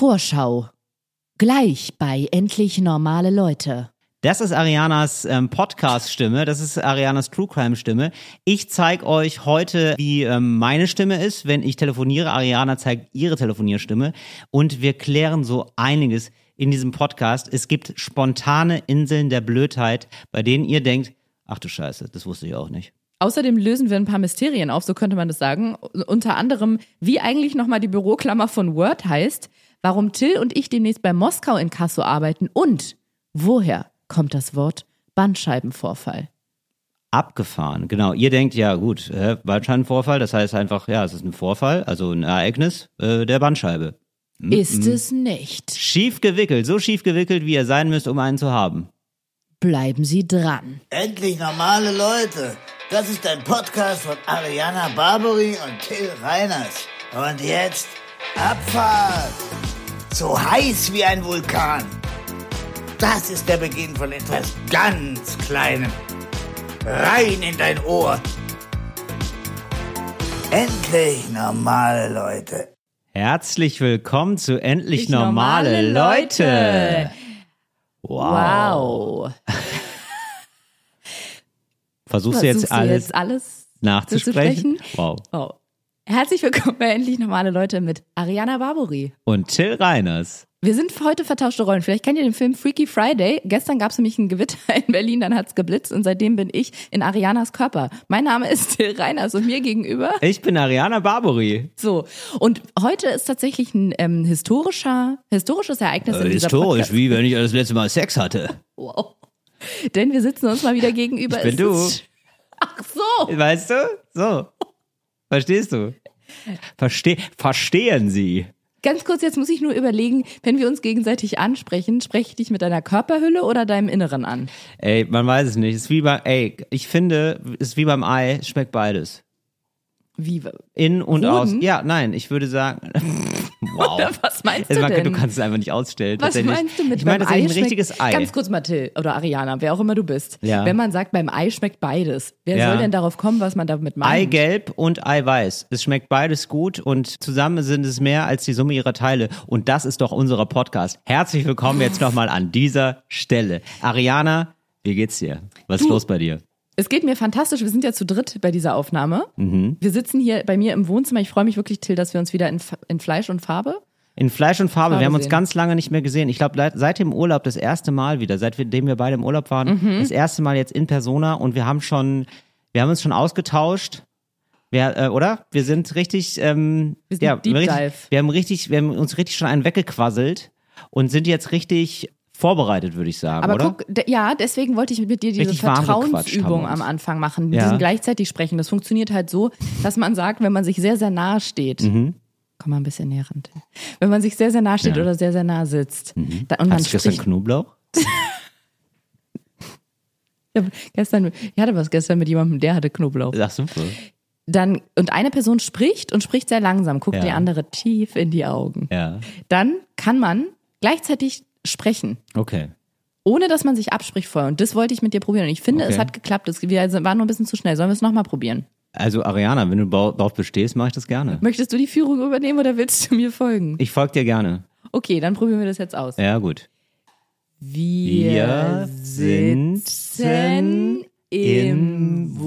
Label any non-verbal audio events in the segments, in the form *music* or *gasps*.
Vorschau. Gleich bei Endlich normale Leute. Das ist Arianas ähm, Podcast-Stimme, das ist Arianas True Crime-Stimme. Ich zeige euch heute, wie ähm, meine Stimme ist, wenn ich telefoniere. Ariana zeigt ihre Telefonierstimme und wir klären so einiges in diesem Podcast. Es gibt spontane Inseln der Blödheit, bei denen ihr denkt, ach du Scheiße, das wusste ich auch nicht. Außerdem lösen wir ein paar Mysterien auf, so könnte man das sagen. Unter anderem, wie eigentlich nochmal die Büroklammer von Word heißt, warum Till und ich demnächst bei Moskau in Kasso arbeiten und woher kommt das Wort Bandscheibenvorfall. Abgefahren, genau. Ihr denkt, ja gut, äh, Bandscheibenvorfall, das heißt einfach, ja, es ist ein Vorfall, also ein Ereignis äh, der Bandscheibe. Mm Ist es nicht. Schief gewickelt, so schief gewickelt, wie ihr sein müsst, um einen zu haben. Bleiben Sie dran. Endlich normale Leute. Das ist ein Podcast von Ariana Barbary und Till Reiners. Und jetzt Abfahrt. So heiß wie ein Vulkan. Das ist der Beginn von etwas ganz Kleinem. Rein in dein Ohr. Endlich normale Leute. Herzlich willkommen zu Endlich normale, normale Leute. Leute. Wow. Wow. *laughs* Versuchst du jetzt alles jetzt alles nachzusprechen? zu sprechen? Wow. Oh. Herzlich willkommen bei Endlich normale Leute mit Ariana Barbary. Und Till Reiners. Wir sind heute vertauschte Rollen. Vielleicht kennt ihr den Film Freaky Friday. Gestern gab es nämlich ein Gewitter in Berlin, dann hat's geblitzt und seitdem bin ich in Arianas Körper. Mein Name ist Till Reiners und mir gegenüber Ich bin Ariana Barbary. so. Und heute ist tatsächlich ein ähm, historischer, historisches Ereignis in dieser Äh, Historisch, Podcast. wie wenn ich das letzte Mal Sex hatte. Wow. Denn wir sitzen uns mal wieder gegenüber. Ich bin Es du. ist- Ach so. Weißt du? So. Verstehst du? Verste verstehen Sie. Ganz kurz, jetzt muss ich nur überlegen, wenn wir uns gegenseitig ansprechen, spreche ich dich mit deiner Körperhülle oder deinem Inneren an? Ey, man weiß es nicht. Ist wie bei, ey, ich finde, ist wie beim Ei, schmeckt beides. Wie? In und Hoden? aus. Ja, nein, ich würde sagen. *laughs* *laughs* wow. Was meinst du denn? Du kannst es einfach nicht ausstellen. Was meinst du mit Ich meine beim Ei ein richtiges Ei. Ganz kurz, Mathilde oder Ariana, wer auch immer du bist. Ja. Wenn man sagt, beim Ei schmeckt beides, wer Ja. soll denn darauf kommen, was man damit meint? Eigelb und Eiweiß. Es schmeckt beides gut und zusammen sind es mehr als die Summe ihrer Teile. Und das ist doch unser Podcast. Herzlich willkommen jetzt nochmal an dieser Stelle. Ariana, wie geht's dir? Was ist Du. los bei dir? Es geht mir fantastisch. Wir sind ja zu dritt bei dieser Aufnahme. Mhm. Wir sitzen hier bei mir im Wohnzimmer. Ich freue mich wirklich, Till, dass wir uns wieder in, in Fleisch und Farbe. In Fleisch und Farbe. Farbe Wir haben uns sehen. ganz lange nicht mehr gesehen. Ich glaube, seit dem Urlaub das erste Mal wieder, seitdem wir beide im Urlaub waren, Mhm. das erste Mal jetzt in Persona und wir haben schon, wir haben uns schon ausgetauscht. Wir, äh, oder? Wir sind richtig, ähm, Wir sind ja, Deep richtig, Dive. wir haben richtig, wir haben uns richtig schon einen weggequasselt und sind jetzt richtig vorbereitet, würde ich sagen, Aber oder? guck, ja, deswegen wollte ich mit dir diese Richtig Vertrauensübung am Anfang machen. Ja. Diesen gleichzeitig sprechen. Das funktioniert halt so, dass man sagt, wenn man sich sehr, sehr nahe steht. Komm mal ein bisschen näher ran. Wenn man sich sehr, sehr nah steht Mhm. Ja. Mhm. oder sehr, sehr nah sitzt. Da, und man Hattest du gestern. Knoblauch? *laughs* Ich gestern, ich hatte was gestern mit jemandem, der hatte Knoblauch. Ach, super. Dann, und eine Person spricht und spricht sehr langsam, guckt Ja. die andere tief in die Augen. Ja. Dann kann man gleichzeitig sprechen. Okay. Ohne dass man sich abspricht vorher. Und das wollte ich mit dir probieren. Und ich finde, Okay. es hat geklappt. Es, wir waren nur ein bisschen zu schnell. Sollen wir es nochmal probieren? Also Ariana, wenn du darauf bestehst, mache ich das gerne. Möchtest du die Führung übernehmen oder willst du mir folgen? Ich folge dir gerne. Okay, dann probieren wir das jetzt aus. Ja, gut. Wir sitzen im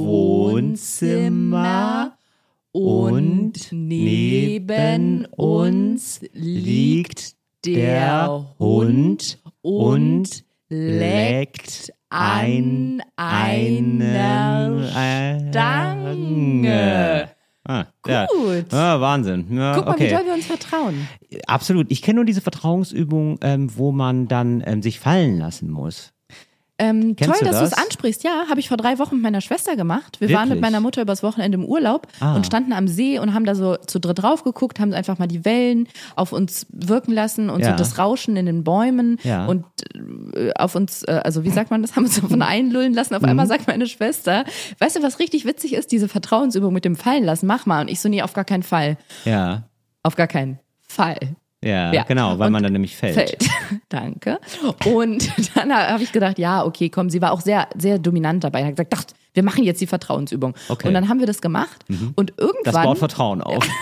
Wohnzimmer und neben uns liegt der Hund und leckt an einer Stange. Ah, ja. Gut. Ah, Wahnsinn. Ja, Guck mal, wie okay. doll wir uns vertrauen. Absolut. Ich kenne nur diese Vertrauensübung, ähm, wo man dann ähm, sich fallen lassen muss. Ähm, toll, du dass du es das? ansprichst. Ja, habe ich vor drei Wochen mit meiner Schwester gemacht. Wir waren mit Wirklich? meiner Mutter übers Wochenende im Urlaub Ah. und standen am See und haben da so zu dritt drauf geguckt, haben einfach mal die Wellen auf uns wirken lassen und so Ja. das Rauschen in den Bäumen Ja. und äh, auf uns, äh, also wie sagt man das, haben uns *laughs* davon einlullen lassen. Auf Mhm. einmal sagt meine Schwester, weißt du, was richtig witzig ist? Diese Vertrauensübung mit dem Fallen lassen, mach mal. Und ich so, nee, auf gar keinen Fall. Ja. Auf gar keinen Fall. Ja, Ja. genau, weil Und man dann nämlich fällt. Fällt. *laughs* Danke. Und *laughs* dann habe ich gedacht, ja, okay, komm, sie war auch sehr, sehr dominant dabei. Hat gesagt, wir machen jetzt die Vertrauensübung. Okay. Und dann haben wir das gemacht und Das irgendwann, baut Vertrauen auf. *laughs*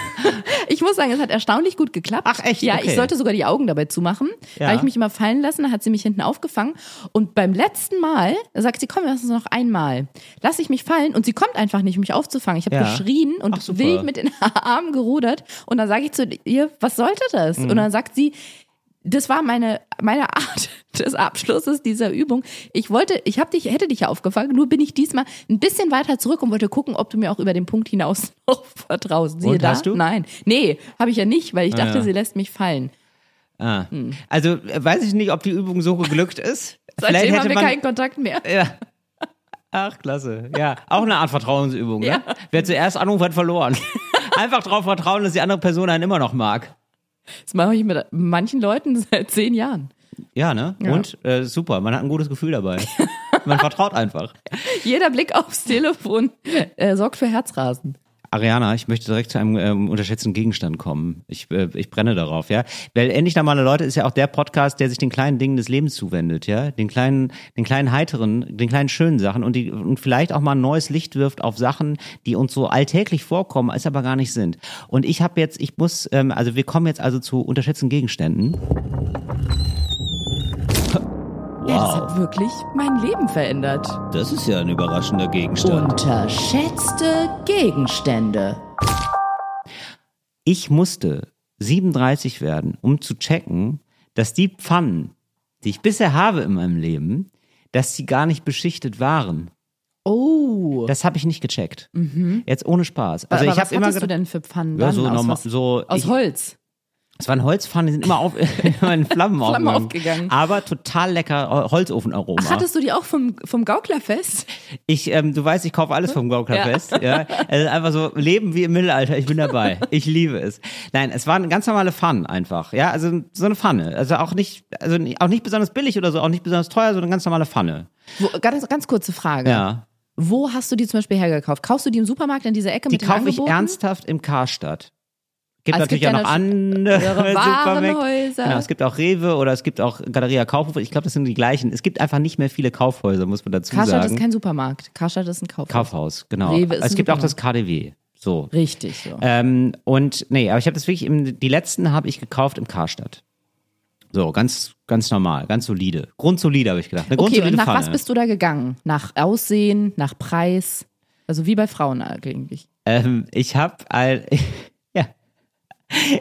Ich muss sagen, es hat erstaunlich gut geklappt. Ach, echt? Ja, Okay. ich sollte sogar die Augen dabei zumachen. Ja. Habe ich mich immer fallen lassen, dann hat sie mich hinten aufgefangen. Und beim letzten Mal da sagt sie, komm, lass uns noch einmal. Lass ich mich fallen und sie kommt einfach nicht, um mich aufzufangen. Ich habe Ja. geschrien und Ach, wild mit den *laughs* Armen gerudert. Und dann sage ich zu ihr, was sollte das? Mhm. Und dann sagt sie, das war meine meine Art *laughs* des Abschlusses dieser Übung. Ich wollte, ich habe dich, hätte dich ja aufgefangen, nur bin ich diesmal ein bisschen weiter zurück und wollte gucken, ob du mir auch über den Punkt hinaus *laughs* noch vertraust. Siehe Und, da? hast du? Nein, nee, habe ich ja nicht, weil ich dachte, ja. sie lässt mich fallen. Ah. Also äh, weiß ich nicht, ob die Übung so geglückt ist. *laughs* Seitdem haben wir man, keinen Kontakt mehr. Ja. Ach, klasse. Ja, auch eine Art Vertrauensübung, Ja. ne? Wer zuerst anruft, hat verloren. Einfach darauf vertrauen, dass die andere Person einen immer noch mag. Das mache ich mit manchen Leuten *laughs* seit zehn Jahren. Ja, ne? Ja. Und äh, super, man hat ein gutes Gefühl dabei. *laughs* Man vertraut einfach. Jeder Blick aufs Telefon äh, sorgt für Herzrasen. Ariana, ich möchte direkt zu einem ähm, unterschätzten Gegenstand kommen. Ich, äh, ich brenne darauf, ja. Weil endlich normale Leute ist ja auch der Podcast, der sich den kleinen Dingen des Lebens zuwendet, ja. Den kleinen, den kleinen heiteren, den kleinen schönen Sachen und die und vielleicht auch mal ein neues Licht wirft auf Sachen, die uns so alltäglich vorkommen, es aber gar nicht sind. Und ich habe jetzt, ich muss, ähm, also wir kommen jetzt also zu unterschätzten Gegenständen. Ja, das hat wirklich mein Leben verändert. Das ist ja ein überraschender Gegenstand. Unterschätzte Gegenstände. Ich musste 37 werden, um zu checken, dass die Pfannen, die ich bisher habe in meinem Leben, dass sie gar nicht beschichtet waren. Oh. Das habe ich nicht gecheckt. Jetzt ohne Spaß. Also Aber ich was habe immer du denn für Pfannen ja, dann? so, aus, normal, was? so aus ich, Holz. Es waren Holzpfannen, die sind immer, auf, *laughs* immer in Flammen, Flammen aufgegangen. Aber total lecker Holzofenaroma. Hattest du die auch vom, vom Gauklerfest? Ich, ähm, du weißt, ich kaufe alles vom Gauklerfest. Ja. Also einfach so Leben wie im Mittelalter. Ich bin dabei. Ich liebe es. Nein, es war eine ganz normale Pfanne einfach. Ja, also so eine Pfanne. Also auch nicht, also auch nicht besonders billig oder so, auch nicht besonders teuer, sondern eine ganz normale Pfanne. Wo, ganz, ganz kurze Frage. Ja. Wo hast du die zum Beispiel hergekauft? Kaufst du die im Supermarkt in dieser Ecke Die mit den kaufe ich ernsthaft im Karstadt. Gibt es natürlich gibt auch ja noch andere *laughs* *laughs* Supermärkte. Genau, es gibt auch Rewe oder es gibt auch Galeria Kaufhof. Ich glaube, das sind die gleichen. Es gibt einfach nicht mehr viele Kaufhäuser, muss man dazu Karstadt sagen. ist kein Supermarkt. Karstadt ist ein Kaufhaus. Kaufhaus, genau. Rewe ist es gibt auch das KDW. So. Richtig so. Ähm, und nee, aber ich habe das wirklich, im, die letzten habe ich gekauft im Karstadt. So, ganz, ganz normal, ganz solide. Grundsolide, habe ich gedacht. Eine okay, und nach Pfanne. was bist du da gegangen? Nach Aussehen, nach Preis? Also wie bei Frauen eigentlich. ähm, ich habe *laughs*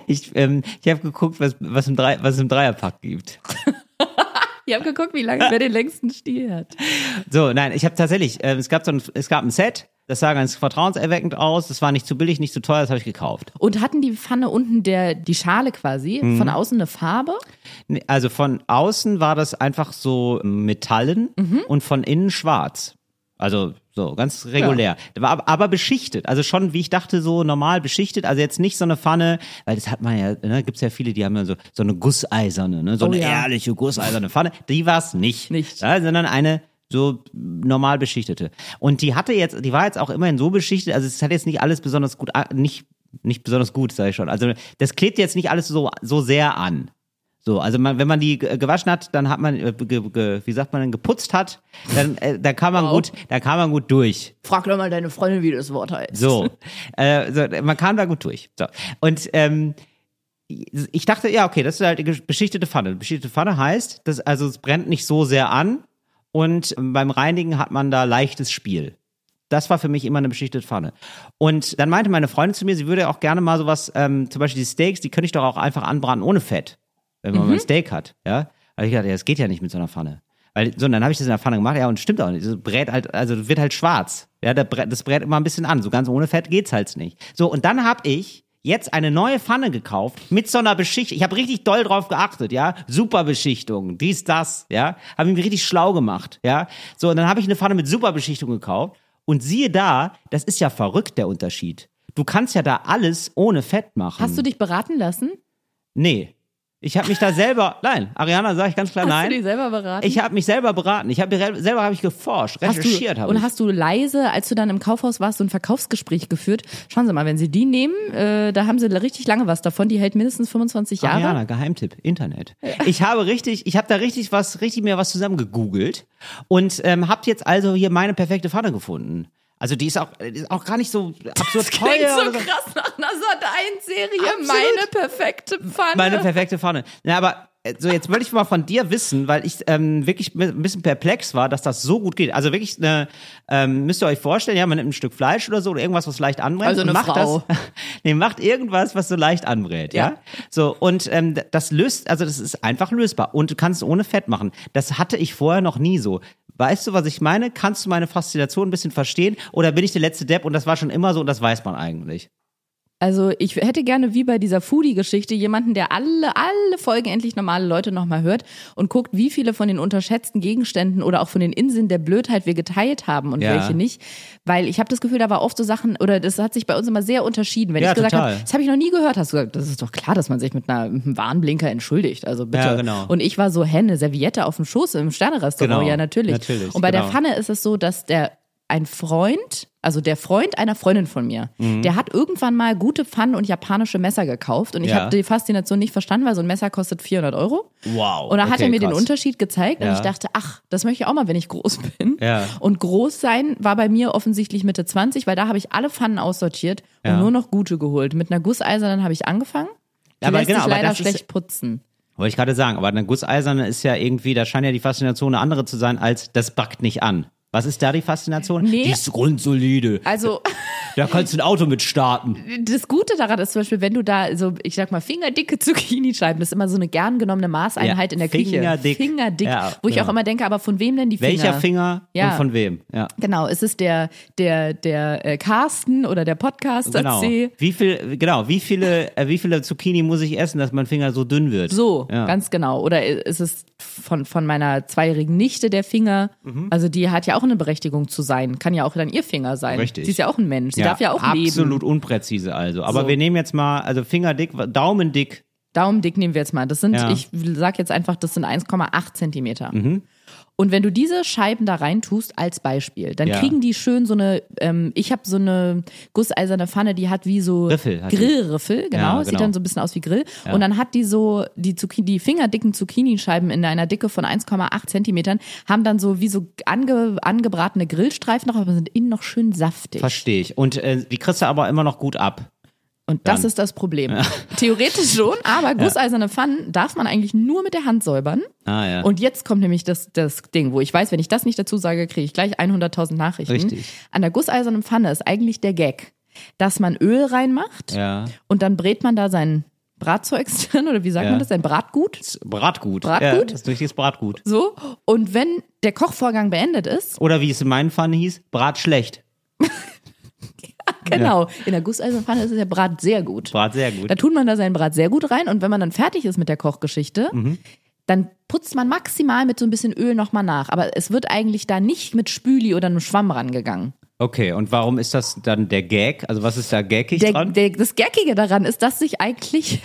ich, ähm, ich habe geguckt, was, was, im Drei, was es im Dreierpack gibt. *laughs* Ich habe geguckt, wie lange wer den längsten Stiel hat. So, nein, ich habe tatsächlich, äh, es gab so ein, es gab ein Set, das sah ganz vertrauenserweckend aus, das war nicht zu billig, nicht zu teuer, das habe ich gekauft. Und hatten die Pfanne unten der, die Schale quasi, Mhm. von außen eine Farbe? Nee, Also von außen war das einfach so Metallen Mhm. und von innen schwarz. Also so ganz regulär. War aber, beschichtet. Also schon, wie ich dachte, so normal beschichtet. Also jetzt nicht so eine Pfanne, weil das hat man ja, ne, gibt's ja viele, die haben ja so, so eine gusseiserne, ne, so Oh eine ja. ehrliche gusseiserne Pfanne. Die war's nicht. Nicht. Ja, sondern eine so normal beschichtete. Und die hatte jetzt, die war jetzt auch immerhin so beschichtet, also es hat jetzt nicht alles besonders gut, nicht, nicht besonders gut, sage ich schon. Also das klebt jetzt nicht alles so, so sehr an. So, also man, wenn man die ge- gewaschen hat, dann hat man, äh, ge, ge, wie sagt man denn, geputzt hat, dann, äh, da kann man Wow. gut, da kann man gut durch. Frag doch mal deine Freundin, wie das Wort heißt. So, äh, so man kam da gut durch. So. Und ähm, ich dachte, ja, okay, das ist halt eine beschichtete Pfanne. Beschichtete Pfanne heißt, dass, also es brennt nicht so sehr an und beim Reinigen hat man da leichtes Spiel. Das war für mich immer eine beschichtete Pfanne. Und dann meinte meine Freundin zu mir, sie würde auch gerne mal sowas, ähm, zum Beispiel die Steaks, die könnte ich doch auch einfach anbraten ohne Fett, wenn man mal ein Steak hat. Ja, habe ich gedacht, ja, das geht ja nicht mit so einer Pfanne. Weil, so, und dann habe ich das in der Pfanne gemacht, ja, und stimmt auch nicht. Das brät halt, also wird halt schwarz. Ja, der brät, das brät immer ein bisschen an. So ganz ohne Fett geht's halt nicht. So, und dann habe ich jetzt eine neue Pfanne gekauft mit so einer Beschichtung. Ich habe richtig doll drauf geachtet, ja. Super Beschichtung, dies, das, ja. Habe ich mich richtig schlau gemacht, ja. So, und dann habe ich eine Pfanne mit super Beschichtung gekauft. Und siehe da, das ist ja verrückt, der Unterschied. Du kannst ja da alles ohne Fett machen. Hast du dich beraten lassen? Nee. Ich habe mich da selber, nein, Ariana sage ich ganz klar Hast nein. du dich selber beraten? Ich habe mich selber beraten. Ich habe selber habe ich geforscht, Hast recherchiert habe und hast du leise, als du dann im Kaufhaus warst, so ein Verkaufsgespräch geführt? Schauen Sie mal, wenn Sie die nehmen, äh, da haben Sie richtig lange was davon. Die hält mindestens 25 Jahre. Ariana, Geheimtipp, Internet. Ich habe richtig, ich habe da richtig was, richtig mir was zusammen gegoogelt und ähm, habe jetzt also hier meine perfekte Pfanne gefunden. Also die ist auch, die ist auch gar nicht so absurd Klingt teuer. so so. krass nach einer Sat-1-Serie. Absolut. Meine perfekte Pfanne. Meine perfekte Pfanne. Ja, aber äh, so jetzt wollte ich mal von dir wissen, weil ich ähm, wirklich ein bisschen perplex war, dass das so gut geht. Also wirklich eine, ähm, müsst ihr euch vorstellen, ja, man nimmt ein Stück Fleisch oder so oder irgendwas, was leicht anbrennt Also und eine macht Frau. das. *laughs* nee, macht irgendwas, was so leicht anbrät, ja. Ja. So und ähm, das löst, also das ist einfach lösbar und du kannst es ohne Fett machen. Das hatte ich vorher noch nie so. Weißt du, was ich meine? Kannst du meine Faszination ein bisschen verstehen? Oder bin ich der letzte Depp und das war schon immer so und das weiß man eigentlich? Also ich hätte gerne wie bei dieser Foodie-Geschichte jemanden, der alle, alle Folgen endlich normale Leute nochmal hört und guckt, wie viele von den unterschätzten Gegenständen oder auch von den Inseln der Blödheit wir geteilt haben und Ja. welche nicht. Weil ich habe das Gefühl, da war oft so Sachen, oder das hat sich bei uns immer sehr unterschieden. Wenn Ja, ich gesagt habe, das habe ich noch nie gehört, hast du gesagt, das ist doch klar, dass man sich mit, einer, mit einem Warnblinker entschuldigt. Also bitte. Ja, genau. Und ich war so, hä, eine Serviette auf dem Schoß im Sternerestaurant, Genau. ja natürlich. Natürlich, und bei genau. der Pfanne ist es so, dass der ein Freund, also der Freund einer Freundin von mir, Mhm. der hat irgendwann mal gute Pfannen und japanische Messer gekauft und ich Ja. habe die Faszination nicht verstanden, weil so ein Messer kostet 400 Euro. Wow. Und da hat okay, er mir den krass. Unterschied gezeigt und Ja. ich dachte, ach, das möchte ich auch mal, wenn ich groß *laughs* bin. Ja. Und groß sein war bei mir offensichtlich Mitte 20, weil da habe ich alle Pfannen aussortiert und nur noch gute geholt. Mit einer Gusseisernen habe ich angefangen. Die Aber lässt genau, sich aber leider schlecht putzen. Wollte ich gerade sagen, aber eine Gusseiserne ist ja irgendwie, da scheint ja die Faszination eine andere zu sein, als das backt nicht an. Was ist da die Faszination? Nee. Die ist grundsolide. Also *laughs* Da kannst du ein Auto mit starten. das Gute daran ist zum Beispiel, wenn du da so, ich sag mal, fingerdicke Zucchini-Scheiben, das ist immer so eine gern genommene Maßeinheit Ja, in der Küche. fingerdick. Fingerdick. Ja, wo ich genau. auch immer denke, aber von wem denn die Finger? Welcher Finger Ja. und von wem? Ja. Genau, ist es der, der, der äh, Carsten oder der Podcaster Genau. C? Wie viel, genau, wie viele, äh, wie viele Zucchini muss ich essen, dass mein Finger so dünn wird? So, Ja. ganz genau. Oder ist es von, von meiner zweijährigen Nichte der Finger? Mhm. Also die hat ja auch eine Berechtigung zu sein. Kann ja auch dann ihr Finger sein. Richtig. Sie ist ja auch ein Mensch. Sie darf ja auch leben. Absolut unpräzise also. Aber So. wir nehmen jetzt mal, also Fingerdick, Daumendick. Daumendick nehmen wir jetzt mal. Das sind, Ja. Mhm. ich sag jetzt einfach, das sind 1,8 Zentimeter. Und wenn du diese Scheiben da rein tust als Beispiel, dann Ja. kriegen die schön so eine, ähm, ich habe so eine gusseiserne Pfanne, die hat wie so Riffel. Grillriffel, genau, Ja, sieht genau. dann so ein bisschen aus wie Grill. Und dann hat die so, die, Zucchini, die fingerdicken Zucchini-Scheiben in einer Dicke von 1,8 Zentimetern, haben dann so wie so ange, angebratene Grillstreifen noch, aber sind innen noch schön saftig. Verstehe ich. Und äh, die kriegst du aber immer noch gut ab. Und das Dann. ist das Problem. *laughs* Theoretisch schon, aber gusseiserne Pfannen darf man eigentlich nur mit der Hand säubern. Ah, ja. Und jetzt kommt nämlich das, das Ding, wo ich weiß, wenn ich das nicht dazu sage, kriege ich gleich 100.000 Nachrichten. Richtig. An der gusseisernen Pfanne ist eigentlich der Gag, dass man Öl reinmacht Ja. und dann brät man da sein Bratzeugs *laughs* drin oder wie sagt Ja. man das, sein Bratgut. Bratgut. Bratgut? Ja, das ist richtiges Bratgut. So. Und wenn der Kochvorgang beendet ist, Oder wie es in meinen Pfannen hieß, Brat schlecht. *laughs* *laughs* genau, in der gusseisernen Pfanne ist der Brat sehr gut. Brat sehr gut. Da tut man da seinen Brat sehr gut rein und wenn man dann fertig ist mit der Kochgeschichte, Mhm. dann putzt man maximal mit so ein bisschen Öl nochmal nach. Aber es wird eigentlich da nicht mit Spüli oder einem Schwamm rangegangen. Okay, und warum ist das dann der Gag? Also was ist da gaggig Der, dran? der, das Geckige daran ist, dass sich eigentlich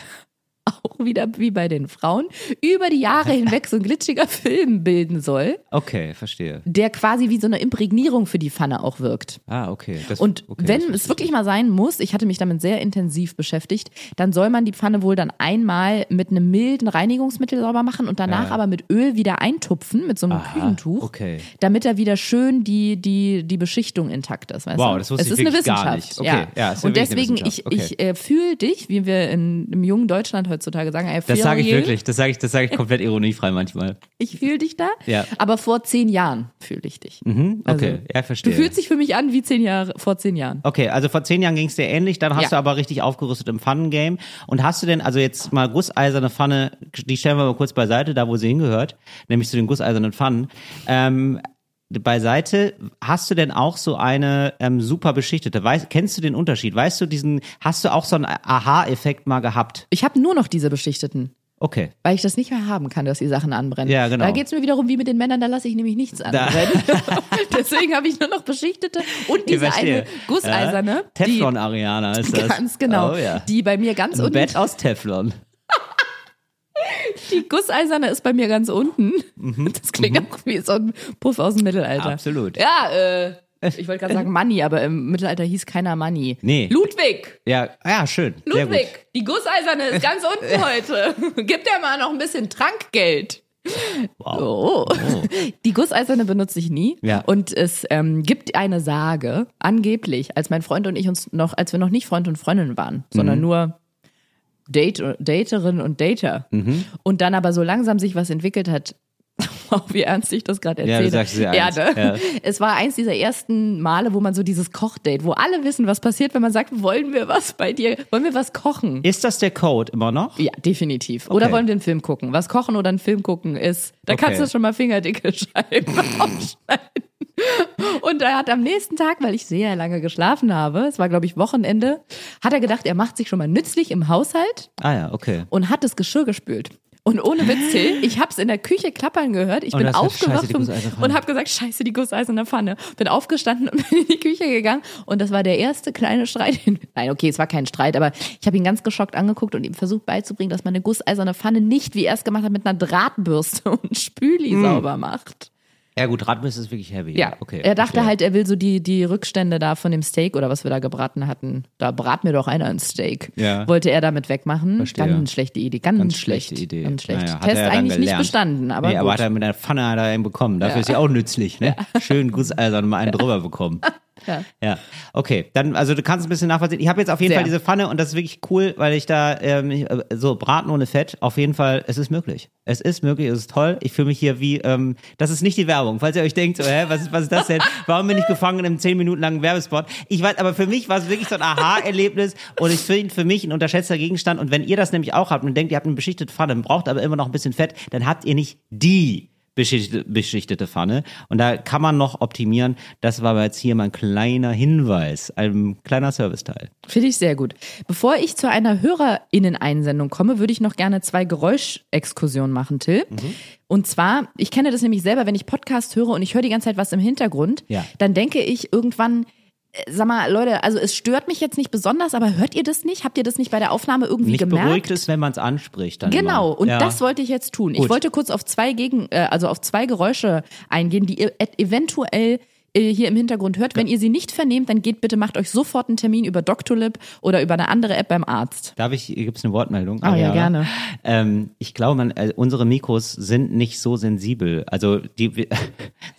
*laughs* auch wieder wie bei den Frauen über die Jahre *laughs* hinweg so ein glitschiger Film bilden soll, okay, verstehe. der quasi wie so eine Imprägnierung für die Pfanne auch wirkt. Ah, okay. Das, Und okay, wenn es wirklich mal sein muss, ich hatte mich damit sehr intensiv beschäftigt, dann soll man die Pfanne wohl dann einmal mit einem milden Reinigungsmittel sauber machen und danach Ja. aber mit Öl wieder eintupfen, mit so einem Aha, Küchentuch, okay. damit da wieder schön die, die, die Beschichtung intakt ist. Weißt Wow, du? das wusste es ich ist eine wirklich gar Wissenschaft. nicht. Okay, Ja. ja, und deswegen, Wissenschaft. ich, Okay. ich äh, fühle dich, wie wir in, im jungen Deutschland heutzutage sagen, Das sage ich wirklich. Das sage ich, das sage ich komplett ironiefrei manchmal. Ich fühle dich da, Ja. aber vor zehn Jahren fühle ich dich. Mhm, okay, Also, ja, verstehe. Du fühlst dich für mich an wie zehn Jahre, vor zehn Jahren. Okay, also vor zehn Jahren ging es dir ähnlich, dann hast Ja. du aber richtig aufgerüstet im Pfannengame. Und hast du denn, also jetzt mal gusseiserne Pfanne, die stellen wir mal kurz beiseite, da wo sie hingehört, nämlich zu den gusseisernen Pfannen. Ähm, beiseite, hast du denn auch so eine ähm, super beschichtete? Weißt, kennst du den Unterschied? Weißt du diesen, hast du auch so einen Aha-Effekt mal gehabt? Ich habe nur noch diese beschichteten. Okay. Weil ich das nicht mehr haben kann, dass die Sachen anbrennen. Ja, genau. Da geht's mir wiederum wie mit den Männern, da lasse ich nämlich nichts anbrennen. *laughs* *laughs* Deswegen habe ich nur noch beschichtete und diese eine gusseiserne, Ja? Teflon Ariana ist das. ganz genau, Oh ja. die bei mir ganz Ein unten, Bett aus Teflon. Die gusseiserne ist bei mir ganz unten. Das klingt auch wie so ein Puff aus dem Mittelalter. Mhm. Absolut. Ja, äh, ich wollte gerade sagen Money, aber im Mittelalter hieß keiner Money. Nee. Ludwig, Ja, ja, schön. Ludwig, die gusseiserne ist ganz unten *laughs* heute. Gib dir mal noch ein bisschen Trankgeld. Oh. Die Gusseiserne benutze ich nie. Ja. Und es ähm, gibt eine Sage, angeblich, als mein Freund und ich uns noch, als wir noch nicht Freund und Freundin waren, Mhm. sondern nur Date, Daterin und Dater. Mhm. Und dann aber so langsam sich was entwickelt hat. Wow, wie ernst ich das gerade Ja, du erzähle. sagst. Ja, ne? Ja. Es war eins dieser ersten Male, wo man so dieses Kochdate, wo alle wissen, was passiert, wenn man sagt, wollen wir was bei dir, wollen wir was kochen? Ist das der Code immer noch? Ja, definitiv. Oder Okay. wollen wir einen Film gucken? Was kochen oder einen Film gucken ist, da kannst Okay. du schon mal fingerdicke *laughs* Scheiben aufschneiden. Und er hat am nächsten Tag, weil ich sehr lange geschlafen habe, es war glaube ich Wochenende, hat er gedacht, er macht sich schon mal nützlich im Haushalt Ah ja, okay. und hat das Geschirr gespült. Und ohne Witz, Till, *gasps* ich hab's in der Küche klappern gehört. Ich Und bin gesagt, aufgewacht "Scheiße, die und, Gusseiserne Pfanne." und hab gesagt, scheiße, die Gusseiserne Pfanne. Bin aufgestanden und *laughs* bin in die Küche gegangen. Und das war der erste kleine Streit. Nein, okay, es war kein Streit, aber ich habe ihn ganz geschockt angeguckt und ihm versucht beizubringen, dass man eine gusseiserne Pfanne nicht, wie er es gemacht hat, mit einer Drahtbürste *laughs* und Spüli Hm. sauber macht. Ja gut, Radmiss ist wirklich heavy. Ja, okay. er dachte verstehe. halt, er will so die, die Rückstände da von dem Steak oder was wir da gebraten hatten. Da brat mir doch einer ein Steak. Ja. Wollte er damit wegmachen. Verstehe. Ganz schlechte Idee, ganz, Ganz schlecht. schlechte Idee. Ganz schlecht. Naja, Test ja eigentlich nicht bestanden, aber nee, gut. aber hat er mit einer Pfanne er einen bekommen. Dafür ist ja auch nützlich, ne? *laughs* Schön Gusseisern mal einen drüber bekommen. Ja. Ja, okay. Dann, also du kannst ein bisschen nachvollziehen. Ich habe jetzt auf jeden Sehr. Fall diese Pfanne und das ist wirklich cool, weil ich da ähm, äh, so braten ohne Fett. Auf jeden Fall, es ist möglich. Es ist möglich, es ist toll. Ich fühle mich hier wie, ähm, das ist nicht die Werbung. Falls ihr euch denkt, so, hä, was ist, was ist das denn? Warum bin ich gefangen in einem zehn Minuten langen Werbespot? Ich weiß, aber für mich war es wirklich so ein Aha-Erlebnis und ich finde für mich ein unterschätzter Gegenstand. Und wenn ihr das nämlich auch habt und denkt, ihr habt eine beschichtete Pfanne, braucht aber immer noch ein bisschen Fett, dann habt ihr nicht die beschichtete, beschichtete Pfanne. Und da kann man noch optimieren. Das war aber jetzt hier mein kleiner Hinweis, ein kleiner Serviceteil. Finde ich sehr gut. Bevor ich zu einer HörerInnen-Einsendung komme, würde ich noch gerne zwei Geräuschexkursionen machen, Till. Mhm. Und zwar, ich kenne das nämlich selber, wenn ich Podcast höre und ich höre die ganze Zeit was im Hintergrund, Ja. dann denke ich irgendwann, sag mal, Leute, also es stört mich jetzt nicht besonders, aber hört ihr das nicht? Habt ihr das nicht bei der Aufnahme irgendwie Nicht gemerkt? beruhigt ist, wenn man es anspricht. Dann Genau, immer. und ja. das wollte ich jetzt tun. Ich Gut. wollte kurz auf zwei Gegen, äh, also auf zwei Geräusche eingehen, die ihr eventuell äh, hier im Hintergrund hört. Wenn ihr sie nicht vernehmt, dann geht bitte, macht euch sofort einen Termin über Doctolib oder über eine andere App beim Arzt. Darf ich, gibt es eine Wortmeldung? Ah, ja, gerne. Ähm, ich glaube, man, äh, unsere Mikros sind nicht so sensibel. Also die, *laughs* wie,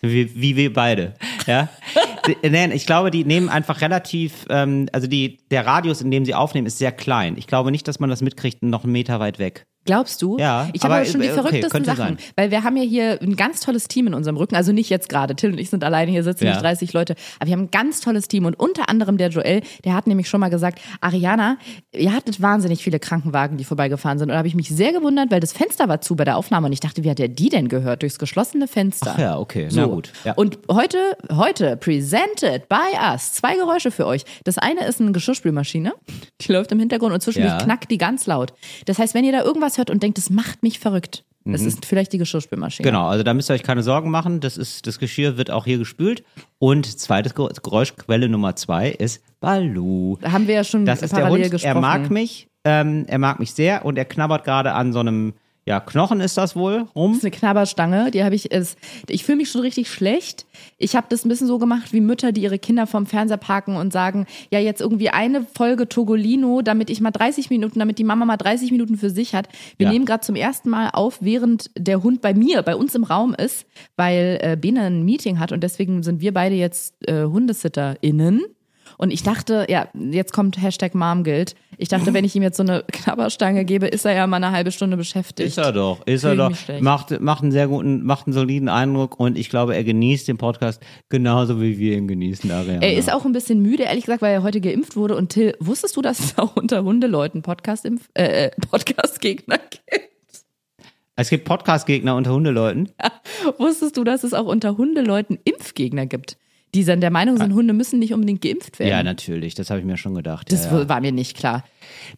wie, wie wir beide. Ja? *laughs* Die- Nein, ich glaube, die nehmen einfach relativ, ähm, also die, der Radius, in dem sie aufnehmen, ist sehr klein. Ich glaube nicht, dass man das mitkriegt, noch einen Meter weit weg. Glaubst du? Ja, Ich habe aber, schon die äh, okay, verrücktesten könnte Sachen. sein. Weil wir haben ja hier ein ganz tolles Team in unserem Rücken. Also nicht jetzt gerade. Till und ich sind alleine hier sitzen, Ja. nicht 30 Leute. Aber wir haben ein ganz tolles Team. Und unter anderem der Joel, der hat nämlich schon mal gesagt, Ariana, ihr hattet wahnsinnig viele Krankenwagen, die vorbeigefahren sind. Und da habe ich mich sehr gewundert, weil das Fenster war zu bei der Aufnahme. Und ich dachte, wie hat er die denn gehört? Durchs geschlossene Fenster. Ach ja, okay, So. na gut. Ja. Und heute, heute presented by us zwei Geräusche für euch. Das eine ist eine Geschirrspülmaschine, die läuft im Hintergrund und zwischendurch Ja. knackt die ganz laut. Das heißt, wenn ihr da irgendwas hört und denkt, das macht mich verrückt, das ist vielleicht die Geschirrspülmaschine. Mhm. Genau, also da müsst ihr euch keine Sorgen machen. Das ist, das Geschirr wird auch hier gespült. Und zweites Ge- Geräuschquelle Nummer zwei ist Balu. Da haben wir ja schon Das ist der Hund. gesprochen. Er mag mich. Ähm, er mag mich sehr und er knabbert gerade an so einem, ja, Knochen ist das wohl rum. Das ist eine Knabberstange, die habe ich ist, ich fühle mich schon richtig schlecht. Ich habe das ein bisschen so gemacht wie Mütter, die ihre Kinder vom Fernseher parken und sagen, ja, jetzt irgendwie eine Folge Togolino, damit ich mal 30 Minuten, damit die Mama mal 30 Minuten für sich hat. Wir Ja. nehmen gerade zum ersten Mal auf, während der Hund bei mir, bei uns im Raum ist, weil äh, Bene ein Meeting hat und deswegen sind wir beide jetzt äh, HundesitterInnen. Und ich dachte, ja, jetzt kommt Hashtag Momguild. Ich dachte, wenn ich ihm jetzt so eine Knabberstange gebe, ist er ja mal eine halbe Stunde beschäftigt. Ist er doch, ist Fühl er doch. Macht, macht einen sehr guten, macht einen soliden Eindruck und ich glaube, er genießt den Podcast genauso wie wir ihn genießen, Ariana. Er ist auch ein bisschen müde, ehrlich gesagt, weil er heute geimpft wurde. Und Till, wusstest du, dass es auch unter Hundeleuten Podcast-Impf äh, Podcast-Gegner gibt? Es gibt Podcast-Gegner unter Hundeleuten. *laughs* Wusstest du, dass es auch unter Hundeleuten Impfgegner gibt? Die dann der Meinung sind, Hunde müssen nicht unbedingt geimpft werden. Ja, natürlich, das habe ich mir schon gedacht. das ja, ja. war mir nicht klar.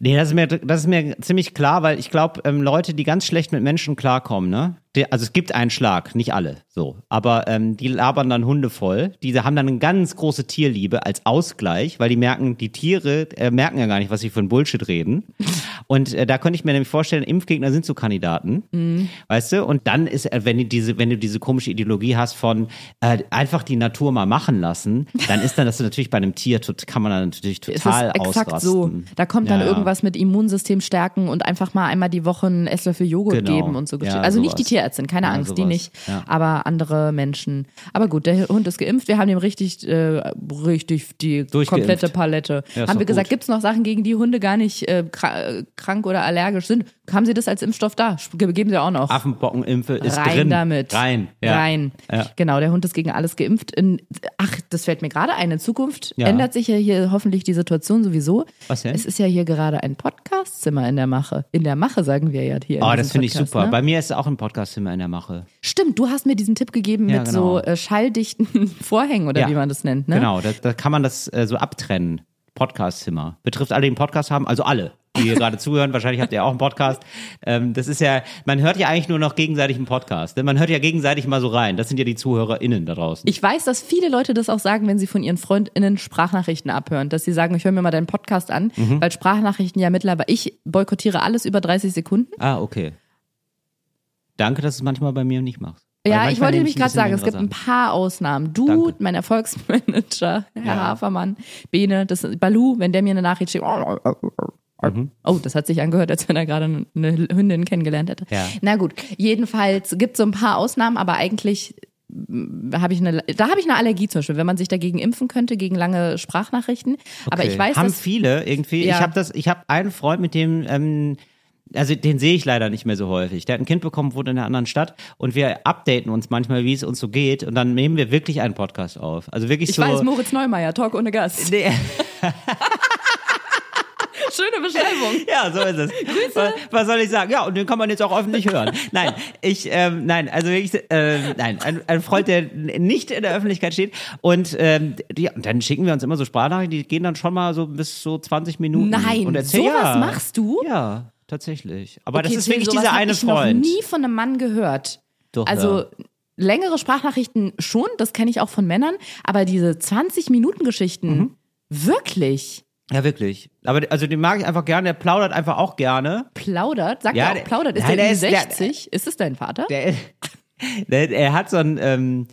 Nee, das ist mir, das ist mir ziemlich klar, weil ich glaube, ähm, Leute, die ganz schlecht mit Menschen klarkommen, ne? Die, also es gibt einen Schlag, nicht alle, so. Aber ähm, die labern dann Hunde voll. Diese haben dann eine ganz große Tierliebe als Ausgleich, weil die merken, die Tiere äh, merken ja gar nicht, was sie für ein Bullshit reden. *laughs* Und äh, da könnte ich mir nämlich vorstellen, Impfgegner sind so Kandidaten, weißt du? Und dann ist, äh, wenn du diese, wenn du diese komische Ideologie hast von äh, einfach die Natur mal machen lassen, dann ist dann das natürlich bei einem Tier, kann man dann natürlich Es ist total exakt ausrasten. so. Da kommt dann dann Ja, ja. irgendwas mit Immunsystem stärken und einfach mal einmal die Woche einen Esslöffel Joghurt Genau. geben und so. Ja, also nicht die sowas. Tierärztin, keine Angst, die sowas. nicht, Ja. aber andere Menschen. Aber gut, der Hund ist geimpft, wir haben ihm richtig, äh, richtig die komplette Palette. Haben wir gesagt, gut. gibt's noch Sachen, gegen die Hunde gar nicht äh, kra- krank oder allergisch sind? Haben sie das als Impfstoff da? Ge- Geben sie auch noch. Affenpockenimpfe ist Rein drin. damit. Rein. Ja. Rein. Genau, der Hund ist gegen alles geimpft. In, ach, das fällt mir gerade ein. In Zukunft ändert sich ja hier hoffentlich die Situation sowieso. Was denn? Es ist ja hier gerade ein Podcastzimmer in der Mache. In der Mache sagen wir ja hier. Oh, das finde ich super. Ne? Bei mir ist auch ein Podcastzimmer in der Mache. Stimmt, du hast mir diesen Tipp gegeben Ja, mit genau. so äh, schalldichten *laughs* Vorhängen oder Ja. wie man das nennt. Ne? Genau, da, da kann man das äh, so abtrennen. Podcastzimmer. Betrifft alle, die einen Podcast haben, also alle, die hier gerade zuhören. Wahrscheinlich habt ihr auch einen Podcast. Ähm, das ist ja, man hört ja eigentlich nur noch gegenseitig einen Podcast. Denn man hört ja gegenseitig mal so rein. Das sind ja die ZuhörerInnen da draußen. Ich weiß, dass viele Leute das auch sagen, wenn sie von ihren FreundInnen Sprachnachrichten abhören, dass sie sagen, ich höre mir mal deinen Podcast an, Mhm. weil Sprachnachrichten ja mittlerweile, ich boykottiere alles über 30 Sekunden. ah, okay. Danke, dass du es manchmal bei mir nicht machst. Ja, ich wollte nämlich gerade sagen, es gibt ein paar Ausnahmen. Du, Danke. mein Erfolgsmanager, Herr Ja. Hafermann, Bene, das Balu, wenn der mir eine Nachricht schickt. Mhm. Oh, das hat sich angehört, als wenn er gerade eine Hündin kennengelernt hätte. Ja. Na gut, jedenfalls gibt so ein paar Ausnahmen, aber eigentlich mm, habe ich eine, da habe ich eine Allergie zum Beispiel, wenn man sich dagegen impfen könnte, gegen lange Sprachnachrichten. Aber Okay. ich weiß, haben dass viele irgendwie. Ja. Ich habe das, ich habe einen Freund, mit dem, ähm, also den sehe ich leider nicht mehr so häufig. Der hat ein Kind bekommen, wohnt in einer anderen Stadt und wir updaten uns manchmal, wie es uns so geht und dann nehmen wir wirklich einen Podcast auf. Also wirklich ich so. weiß, Moritz Neumeier, Talk ohne Gast. Nee, *laughs* Schöne Beschreibung. *laughs* ja, so ist es. Was, was soll ich sagen? Ja, und den kann man jetzt auch öffentlich hören. Nein, ich, ähm, nein, also wirklich, äh, nein, ein, ein Freund, der nicht in der Öffentlichkeit steht. Und, ähm, ja, und dann schicken wir uns immer so Sprachnachrichten, die gehen dann schon mal so bis so 20 Minuten. Nein, und erzähl, sowas ja, machst du? Ja, tatsächlich. Aber das Okay, ist Till, wirklich dieser eine ich Freund. noch nie von einem Mann gehört. Doch, also ja. längere Sprachnachrichten schon, das kenne ich auch von Männern, aber diese 20 Minuten Geschichten Mhm. wirklich Ja, wirklich. Aber also den mag ich einfach gerne, der plaudert einfach auch gerne. plaudert, sagt Ja, er auch der- plaudert, ist Nein, der, der ist- der- 60? ist es dein Vater? Der, der, er hat so ein, ähm,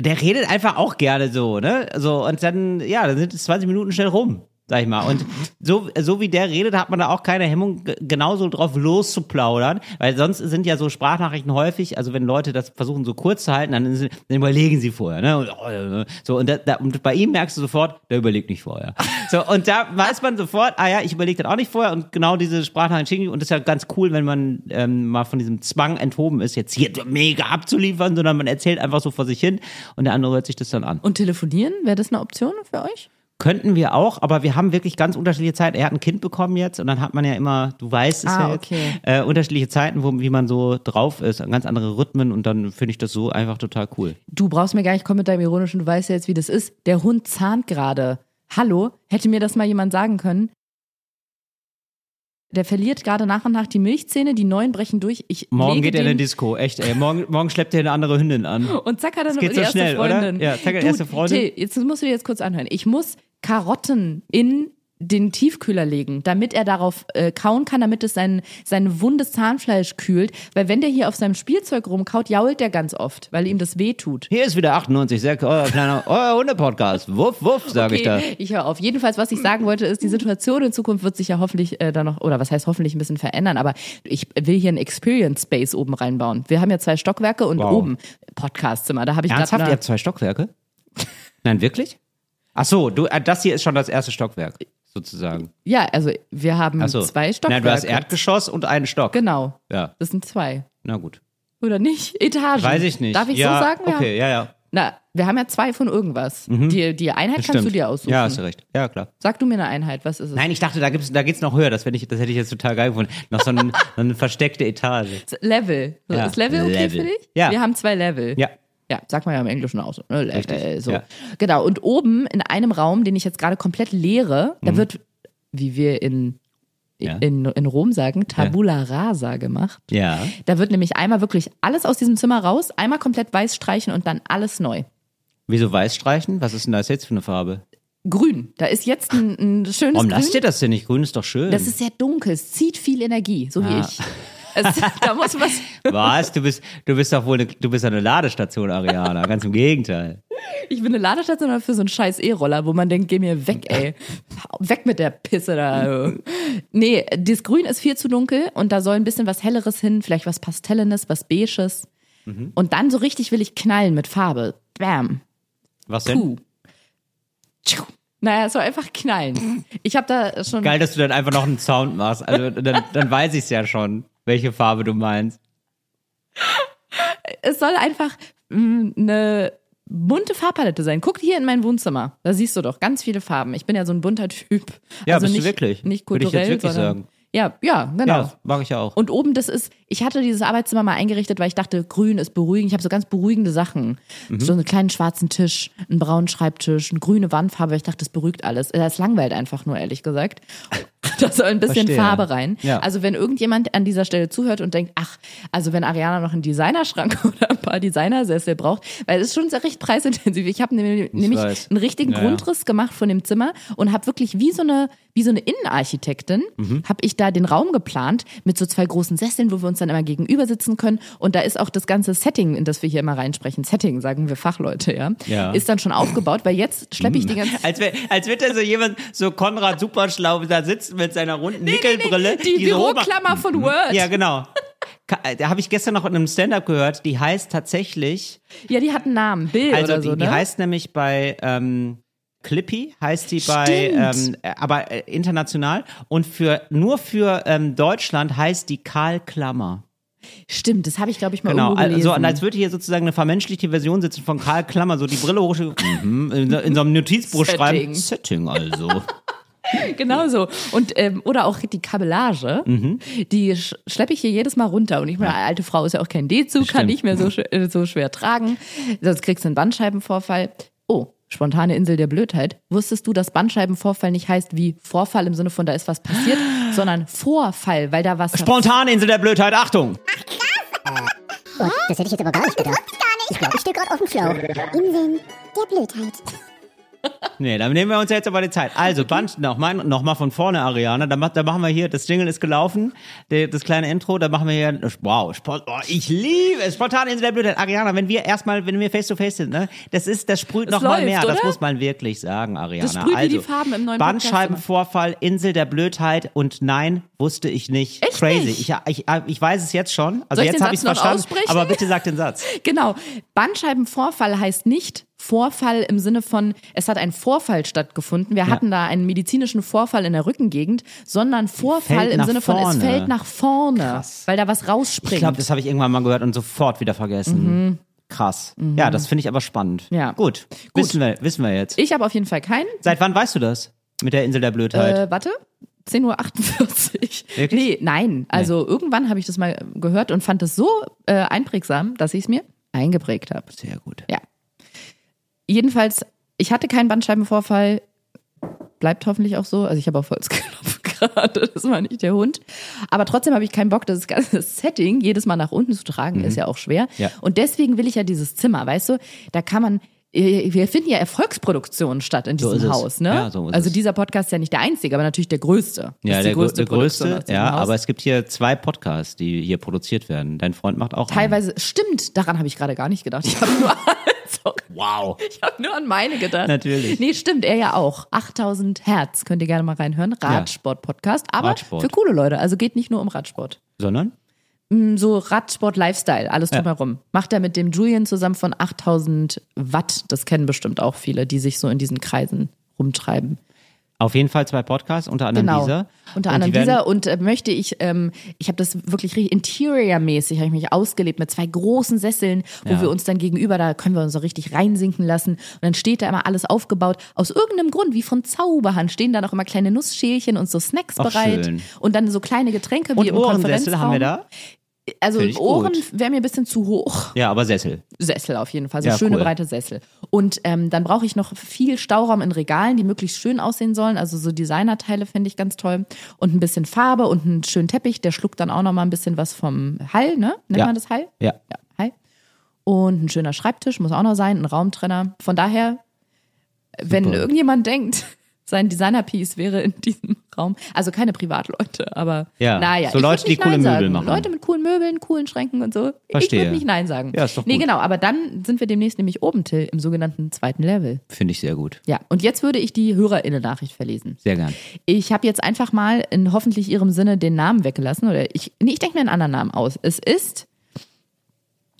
der redet einfach auch gerne so, ne? So, und dann, ja, dann sind es 20 Minuten schnell rum, sag ich mal. Und so, so wie der redet, hat man da auch keine Hemmung, genauso drauf loszuplaudern, weil sonst sind ja so Sprachnachrichten häufig, also wenn Leute das versuchen so kurz zu halten, dann, dann überlegen sie vorher, ne? Oh, so, und, da, da, und bei ihm merkst du sofort, der überlegt nicht vorher. So, und da weiß man sofort, ah ja, ich überlege das auch nicht vorher und genau diese Sprachnachrichten schicken und das ist ja ganz cool, wenn man ähm, mal von diesem Zwang enthoben ist, jetzt hier mega abzuliefern, sondern man erzählt einfach so vor sich hin und der andere hört sich das dann an. Und telefonieren, wäre das eine Option für euch? Könnten wir auch, aber wir haben wirklich ganz unterschiedliche Zeiten. Er hat ein Kind bekommen jetzt und dann hat man ja immer, du weißt es Ah, ja jetzt, okay. äh, unterschiedliche Zeiten, wo, wie man so drauf ist, ganz andere Rhythmen und dann finde ich das so einfach total cool. Du brauchst mir gar nicht kommen mit deinem ironischen, du weißt ja jetzt, wie das ist. Der Hund zahnt gerade. Hallo, hätte mir das mal jemand sagen können? Der verliert gerade nach und nach die Milchzähne, die neuen brechen durch. Ich Morgen geht er in den- eine Disco, echt, ey. Morgen, morgen schleppt er eine andere Hündin an. *laughs* Und zack hat er noch geht die so erste schnell, oder? Freundin. Ja, zack hat er du, erste Freundin. Till, jetzt musst du dir jetzt kurz anhören. Ich muss Karotten in den Tiefkühler legen, damit er darauf äh, kauen kann, damit es sein, sein wundes Zahnfleisch kühlt. Weil wenn der hier auf seinem Spielzeug rumkaut, jault der ganz oft, weil ihm das weh tut. Hier ist wieder 98, sehr, euer kleiner, euer Hunde-Podcast. Wuff, wuff, sage ich da. Okay, ich höre auf. Jedenfalls, was ich sagen wollte, ist, die Situation in Zukunft wird sich ja hoffentlich äh, dann noch, oder was heißt hoffentlich ein bisschen verändern, aber ich will hier ein Experience Space oben reinbauen. Wir haben ja zwei Stockwerke und Wow. oben Podcastzimmer. Da habe ich Ernsthaft? Ihr habt zwei Stockwerke? Nein, wirklich? Ach so, du, äh, das hier ist schon das erste Stockwerk, sozusagen. Ja, also wir haben so. zwei Stockwerke. Na, du hast Erdgeschoss und einen Stock. Genau, Ja, das sind zwei. na gut. Oder nicht? Etagen. Weiß ich nicht. Darf ich ja, so sagen? Wir Okay, ja, ja. Na, wir haben ja zwei von irgendwas. Die, die Einheit kannst du dir aussuchen. Ja, hast du recht. Ja, klar. Sag du mir eine Einheit, was ist es? Nein, ich dachte, da gibt's, da geht's noch höher. Das, hätte ich, das hätte ich jetzt total geil gefunden. Noch so, ein, *laughs* so eine versteckte Etage. Level. So, Ja, Ist Level okay Level. für dich? Ja. Wir haben zwei Level. Ja. Ja, sagt man ja im Englischen auch so. Ne? Level, Richtig, so. ja. Genau. Und oben in einem Raum, den ich jetzt gerade komplett leere, da wird, wie wir in, Mhm. Ja. in, in Rom sagen, Tabula rasa gemacht. Ja. Da wird nämlich einmal wirklich alles aus diesem Zimmer raus, einmal komplett weiß streichen und dann alles neu. Wieso weiß streichen? Was ist denn das jetzt für eine Farbe? Grün. Da ist jetzt ein, ein schönes Warum lasst ihr das denn nicht? Grün ist doch schön. Das ist sehr dunkel, es zieht viel Energie, so wie Ah. ich. *laughs* Es, da muss was. *laughs* Was? Du bist, du bist doch wohl eine, du bist eine Ladestation, Ariana. Ganz im Gegenteil. Ich bin eine Ladestation für so einen scheiß E-Roller, wo man denkt, geh mir weg, ey. Weg mit der Pisse da. Nee, das Grün ist viel zu dunkel und da soll ein bisschen was Helleres hin, vielleicht was Pastellenes, was Beiges. Und dann so richtig will ich knallen mit Farbe. Bam. Was denn? Puh. Naja, es soll einfach knallen. Ich habe da schon. Geil, dass du dann einfach noch einen Sound machst. Also dann, dann weiß ich es ja schon, welche Farbe du meinst. Es soll einfach mh, eine bunte Farbpalette sein. Guck hier in mein Wohnzimmer. Da siehst du doch ganz viele Farben. Ich bin ja so ein bunter Typ. Ja, also bist du nicht, wirklich? Nicht Würde ich kulturell, jetzt wirklich sondern, sagen. Ja, ja, genau. Ja, mag ich ja auch. Und oben, das ist, ich hatte dieses Arbeitszimmer mal eingerichtet, weil ich dachte, grün ist beruhigend. Ich habe so ganz beruhigende Sachen. Mhm. So einen kleinen schwarzen Tisch, einen braunen Schreibtisch, eine grüne Wandfarbe. Ich dachte, das beruhigt alles. Das langweilt einfach nur, ehrlich gesagt. *laughs* Da soll ein bisschen Verstehe. Farbe rein. Ja. Also wenn irgendjemand an dieser Stelle zuhört und denkt, ach, also wenn Ariana noch einen Designerschrank *laughs* oder ein paar Designersessel braucht, weil es ist schon sehr recht preisintensiv. Ich habe nämlich, nämlich einen richtigen ja. Grundriss gemacht von dem Zimmer und habe wirklich wie so eine wie so eine Innenarchitektin Mhm. habe ich da den Raum geplant mit so zwei großen Sesseln, wo wir uns dann immer gegenüber sitzen können und da ist auch das ganze Setting, in das wir hier immer reinsprechen, Setting sagen wir Fachleute, ja, Ja. ist dann schon aufgebaut, weil jetzt schleppe ich die ganze Als, wär, als wird da so jemand, so Konrad Superschlau, da sitzt mit seiner runden Nickelbrille. die, so hoch- Büroklammer von Word. Ja, genau. Da habe ich gestern noch in einem Stand-up gehört, die heißt tatsächlich, Ja, die hat einen Namen, Bill also oder die, so, die ne? heißt nämlich bei ähm, Clippy, heißt die bei, ähm, äh, aber äh, international und für nur für ähm, Deutschland heißt die Karl Klammer. Stimmt, das habe ich glaube ich mal Genau, irgendwo gelesen. also und als würde hier sozusagen eine vermenschlichte Version sitzen von Karl Klammer, so die Brille hoch, *laughs* mhm, in, so- in so einem Notizbuch Setting. schreiben. Setting also. *laughs* Genau so. Und, ähm, oder auch die Kabellage, Mhm. die sch schleppe ich hier jedes Mal runter. Und ich meine, alte Frau ist ja auch kein D-Zug, kann nicht mehr so, sch so schwer tragen. Sonst kriegst du einen Bandscheibenvorfall. Oh, spontane Insel der Blödheit. Wusstest du, dass Bandscheibenvorfall nicht heißt wie Vorfall im Sinne von da ist was passiert, *gasps* sondern Vorfall, weil da was... Spontaninsel der Blödheit, Achtung! Oh, das hätte ich jetzt aber gar nicht gedacht. Ich glaube, ich stehe gerade auf dem Schlauch. Inseln der Blödheit. Nee, dann nehmen wir uns jetzt aber die Zeit. Also, Band, nochmal noch mal von vorne, Ariana. Da, da machen wir hier, das Jingle ist gelaufen, der, das kleine Intro, da machen wir hier, wow, Sport, oh, ich liebe es, Spontaninsel der Blödheit. Ariana, wenn wir erstmal, wenn wir face to face sind, ne, das ist, das sprüht Es noch mal läuft, mehr, das oder? muss man wirklich sagen, Ariana. Das sprüht also, die Farben im neuen Bandscheibenvorfall, Insel der Blödheit und nein, wusste ich nicht. Echt Crazy. nicht? Ich, ich, ich weiß es jetzt schon, also jetzt habe ich es verstanden, aber bitte sag den Satz. *laughs* Genau. Bandscheibenvorfall heißt nicht Vorfall im Sinne von, es hat ein Vorfall stattgefunden. Wir hatten da einen medizinischen Vorfall in der Rückengegend, sondern Vorfall Fällt im Sinne von, es vorne. fällt nach vorne, Krass. weil da was rausspringt. Ich glaube, das habe ich irgendwann mal gehört und sofort wieder vergessen. Krass. Ja, das finde ich aber spannend. Mhm. Ja. Gut. Wissen, wir, wissen wir jetzt. ich habe auf jeden Fall keinen. Seit wann weißt du das? Mit der Insel der Blödheit? Äh, warte. 10.48 Uhr. Wirklich? Nee, nein. Also irgendwann habe ich das mal gehört und fand es so äh, einprägsam, dass ich es mir eingeprägt habe. Sehr gut. Ja. Jedenfalls, ich hatte keinen Bandscheibenvorfall. Bleibt hoffentlich auch so. Also ich habe auf Holz geklopft *laughs* gerade. Das war nicht der Hund. Aber trotzdem habe ich keinen Bock, das ganze Setting jedes Mal nach unten zu tragen. Ist ja auch schwer. Mhm. Ja. Und deswegen will ich ja dieses Zimmer, weißt du? Da kann man äh, wir finden ja Erfolgsproduktionen statt in So diesem es. Haus, ne? Ja, so also es. dieser Podcast ist ja nicht der einzige, aber natürlich der größte. Ja, der, größte, größte der größte, ja, Haus. aber es gibt hier zwei Podcasts, die hier produziert werden. Dein Freund macht auch einen. Teilweise, stimmt, daran habe ich gerade gar nicht gedacht. Ich habe nur, *laughs* sorry, Wow. *laughs* ich habe nur an meine gedacht. Natürlich. Nee, stimmt, er ja auch. 8000 Hertz, könnt ihr gerne mal reinhören. Radsport-Podcast, aber Radsport. für coole Leute. Also geht nicht nur um Radsport. Sondern? So Radsport-Lifestyle, alles drumherum. Macht er mit dem Julian zusammen von 8000 Watt. Das kennen bestimmt auch viele, die sich so in diesen Kreisen rumtreiben. Auf jeden Fall zwei Podcasts, unter anderem Genau. dieser. Unter Und anderem werden- dieser und äh, möchte ich, ähm, ich habe das wirklich richtig interiormäßig, habe ich mich ausgelebt mit zwei großen Sesseln, wo Ja. wir uns dann gegenüber, da können wir uns so richtig reinsinken lassen und dann steht da immer alles aufgebaut. Aus irgendeinem Grund, wie von Zauberhand, stehen da noch immer kleine Nussschälchen und so Snacks Ach, bereit schön. und dann so kleine Getränke wie Und im Ohrensessel haben wir Konferenzraum. da? Also Ohren wäre mir ein bisschen zu hoch. Ja, aber Sessel. Sessel auf jeden Fall, so Ja, schöne cool. breite Sessel. Und ähm, dann brauche ich noch viel Stauraum in Regalen, die möglichst schön aussehen sollen. Also so Designerteile fände ich ganz toll. Und ein bisschen Farbe und einen schönen Teppich, der schluckt dann auch noch mal ein bisschen was vom Hall, ne? Nennt Ja. man das Hall? Ja. Ja, Hall. Und ein schöner Schreibtisch muss auch noch sein, ein Raumtrenner. Von daher, wenn Super. irgendjemand denkt, sein Designer-Piece wäre in diesem *laughs* Raum. Also keine Privatleute, aber Ja, naja. so ich Leute, die coole Möbel sagen. machen. Leute mit coolen Möbeln, coolen Schränken und so. Ich Verstehe. würde nicht Nein sagen. Ja, ist doch Nee, gut. genau, aber dann sind wir demnächst nämlich oben, Till, im sogenannten zweiten Level. Finde ich sehr gut. Ja, und jetzt würde ich die HörerInnen-Nachricht verlesen. Sehr gern. Ich habe jetzt einfach mal in hoffentlich ihrem Sinne den Namen weggelassen. Oder ich, nee, ich denke mir einen anderen Namen aus. Es ist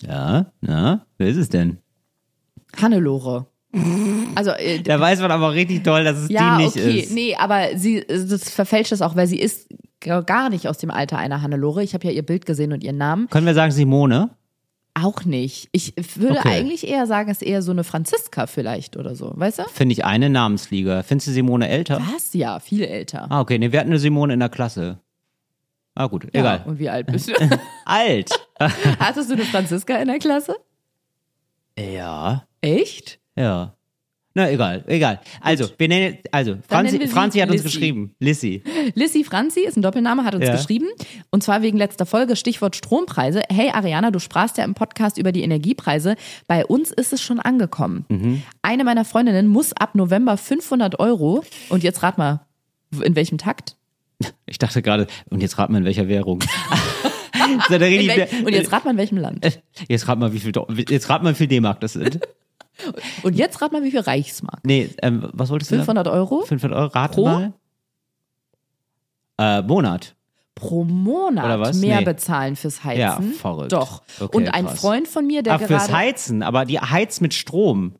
Ja, ja, wer ist es denn? Hannelore. Also, äh, Da weiß man aber richtig toll, dass es ja, die nicht okay, ist. nee, aber sie, das verfälscht es auch, weil sie ist gar nicht aus dem Alter einer Hannelore. Ich habe ja ihr Bild gesehen und ihren Namen. Können wir sagen Simone? Auch nicht. Ich würde Okay. eigentlich eher sagen, es ist eher so eine Franziska vielleicht oder so. Weißt du? Finde ich eine Namensliga. Findest du Simone älter? Was? Ja, viel älter. Ah, okay. Nee, wir hatten eine Simone in der Klasse. Ah, gut. Ja, Egal. Und wie alt *laughs* bist du? Alt. *laughs* Hattest du eine Franziska in der Klasse? ja. Echt? Ja. Na, egal, egal. Also, wir nennen, also, Franzi, nennen wir Franzi hat uns Lissy. geschrieben. Lissy. Lissy Franzi ist ein Doppelname, hat uns Ja. geschrieben. Und zwar wegen letzter Folge, Stichwort Strompreise. Hey Ariana, du sprachst ja im Podcast über die Energiepreise. Bei uns ist es schon angekommen. Mhm. Eine meiner Freundinnen muss ab November 500 Euro, und jetzt rat mal, in welchem Takt? Ich dachte gerade, und jetzt rat mal in welcher Währung. *laughs* Der In richtig- wel und jetzt rat mal in welchem Land? Jetzt rat mal, wie viel, jetzt rat mal, wie viel D-Mark das sind. *laughs* Und jetzt rat mal, wie viel Reichsmark? Nee, ähm, was wolltest du 500 Euro? sagen? 500 Euro, rat Pro? mal. Äh, Monat. pro Monat Oder was? mehr Nee. bezahlen fürs Heizen. Ja, verrückt. Doch. Okay, und ein krass. Freund von mir, der Ach, fürs gerade Heizen, aber die heizt mit Strom.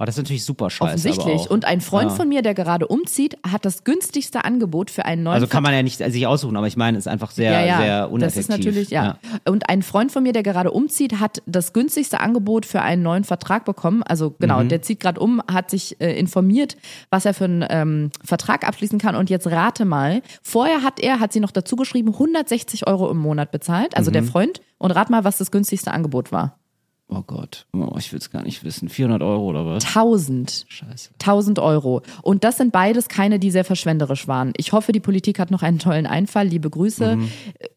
Oh, das ist natürlich super scheiße. offensichtlich und ein Freund Ja. von mir, der gerade umzieht, hat das günstigste Angebot für einen neuen Also kann man ja nicht sich aussuchen, aber ich meine, es ist einfach sehr, ja, ja, sehr das uneffektiv. ist natürlich, ja. Und ein Freund von mir, der gerade umzieht, hat das günstigste Angebot für einen neuen Vertrag bekommen. Also genau, Mhm. der zieht gerade um, hat sich äh, informiert, was er für einen ähm, Vertrag abschließen kann. Und jetzt rate mal, vorher hat er, hat sie noch dazu geschrieben, 160 Euro im Monat bezahlt, also Mhm. der Freund. Und rat mal, was das günstigste Angebot war. Oh Gott, oh, ich will es gar nicht wissen. 400 Euro oder was? 1000. Scheiße. 1000 Euro. Und das sind beides keine, die sehr verschwenderisch waren. Ich hoffe, die Politik hat noch einen tollen Einfall. Liebe Grüße. Mhm. Äh,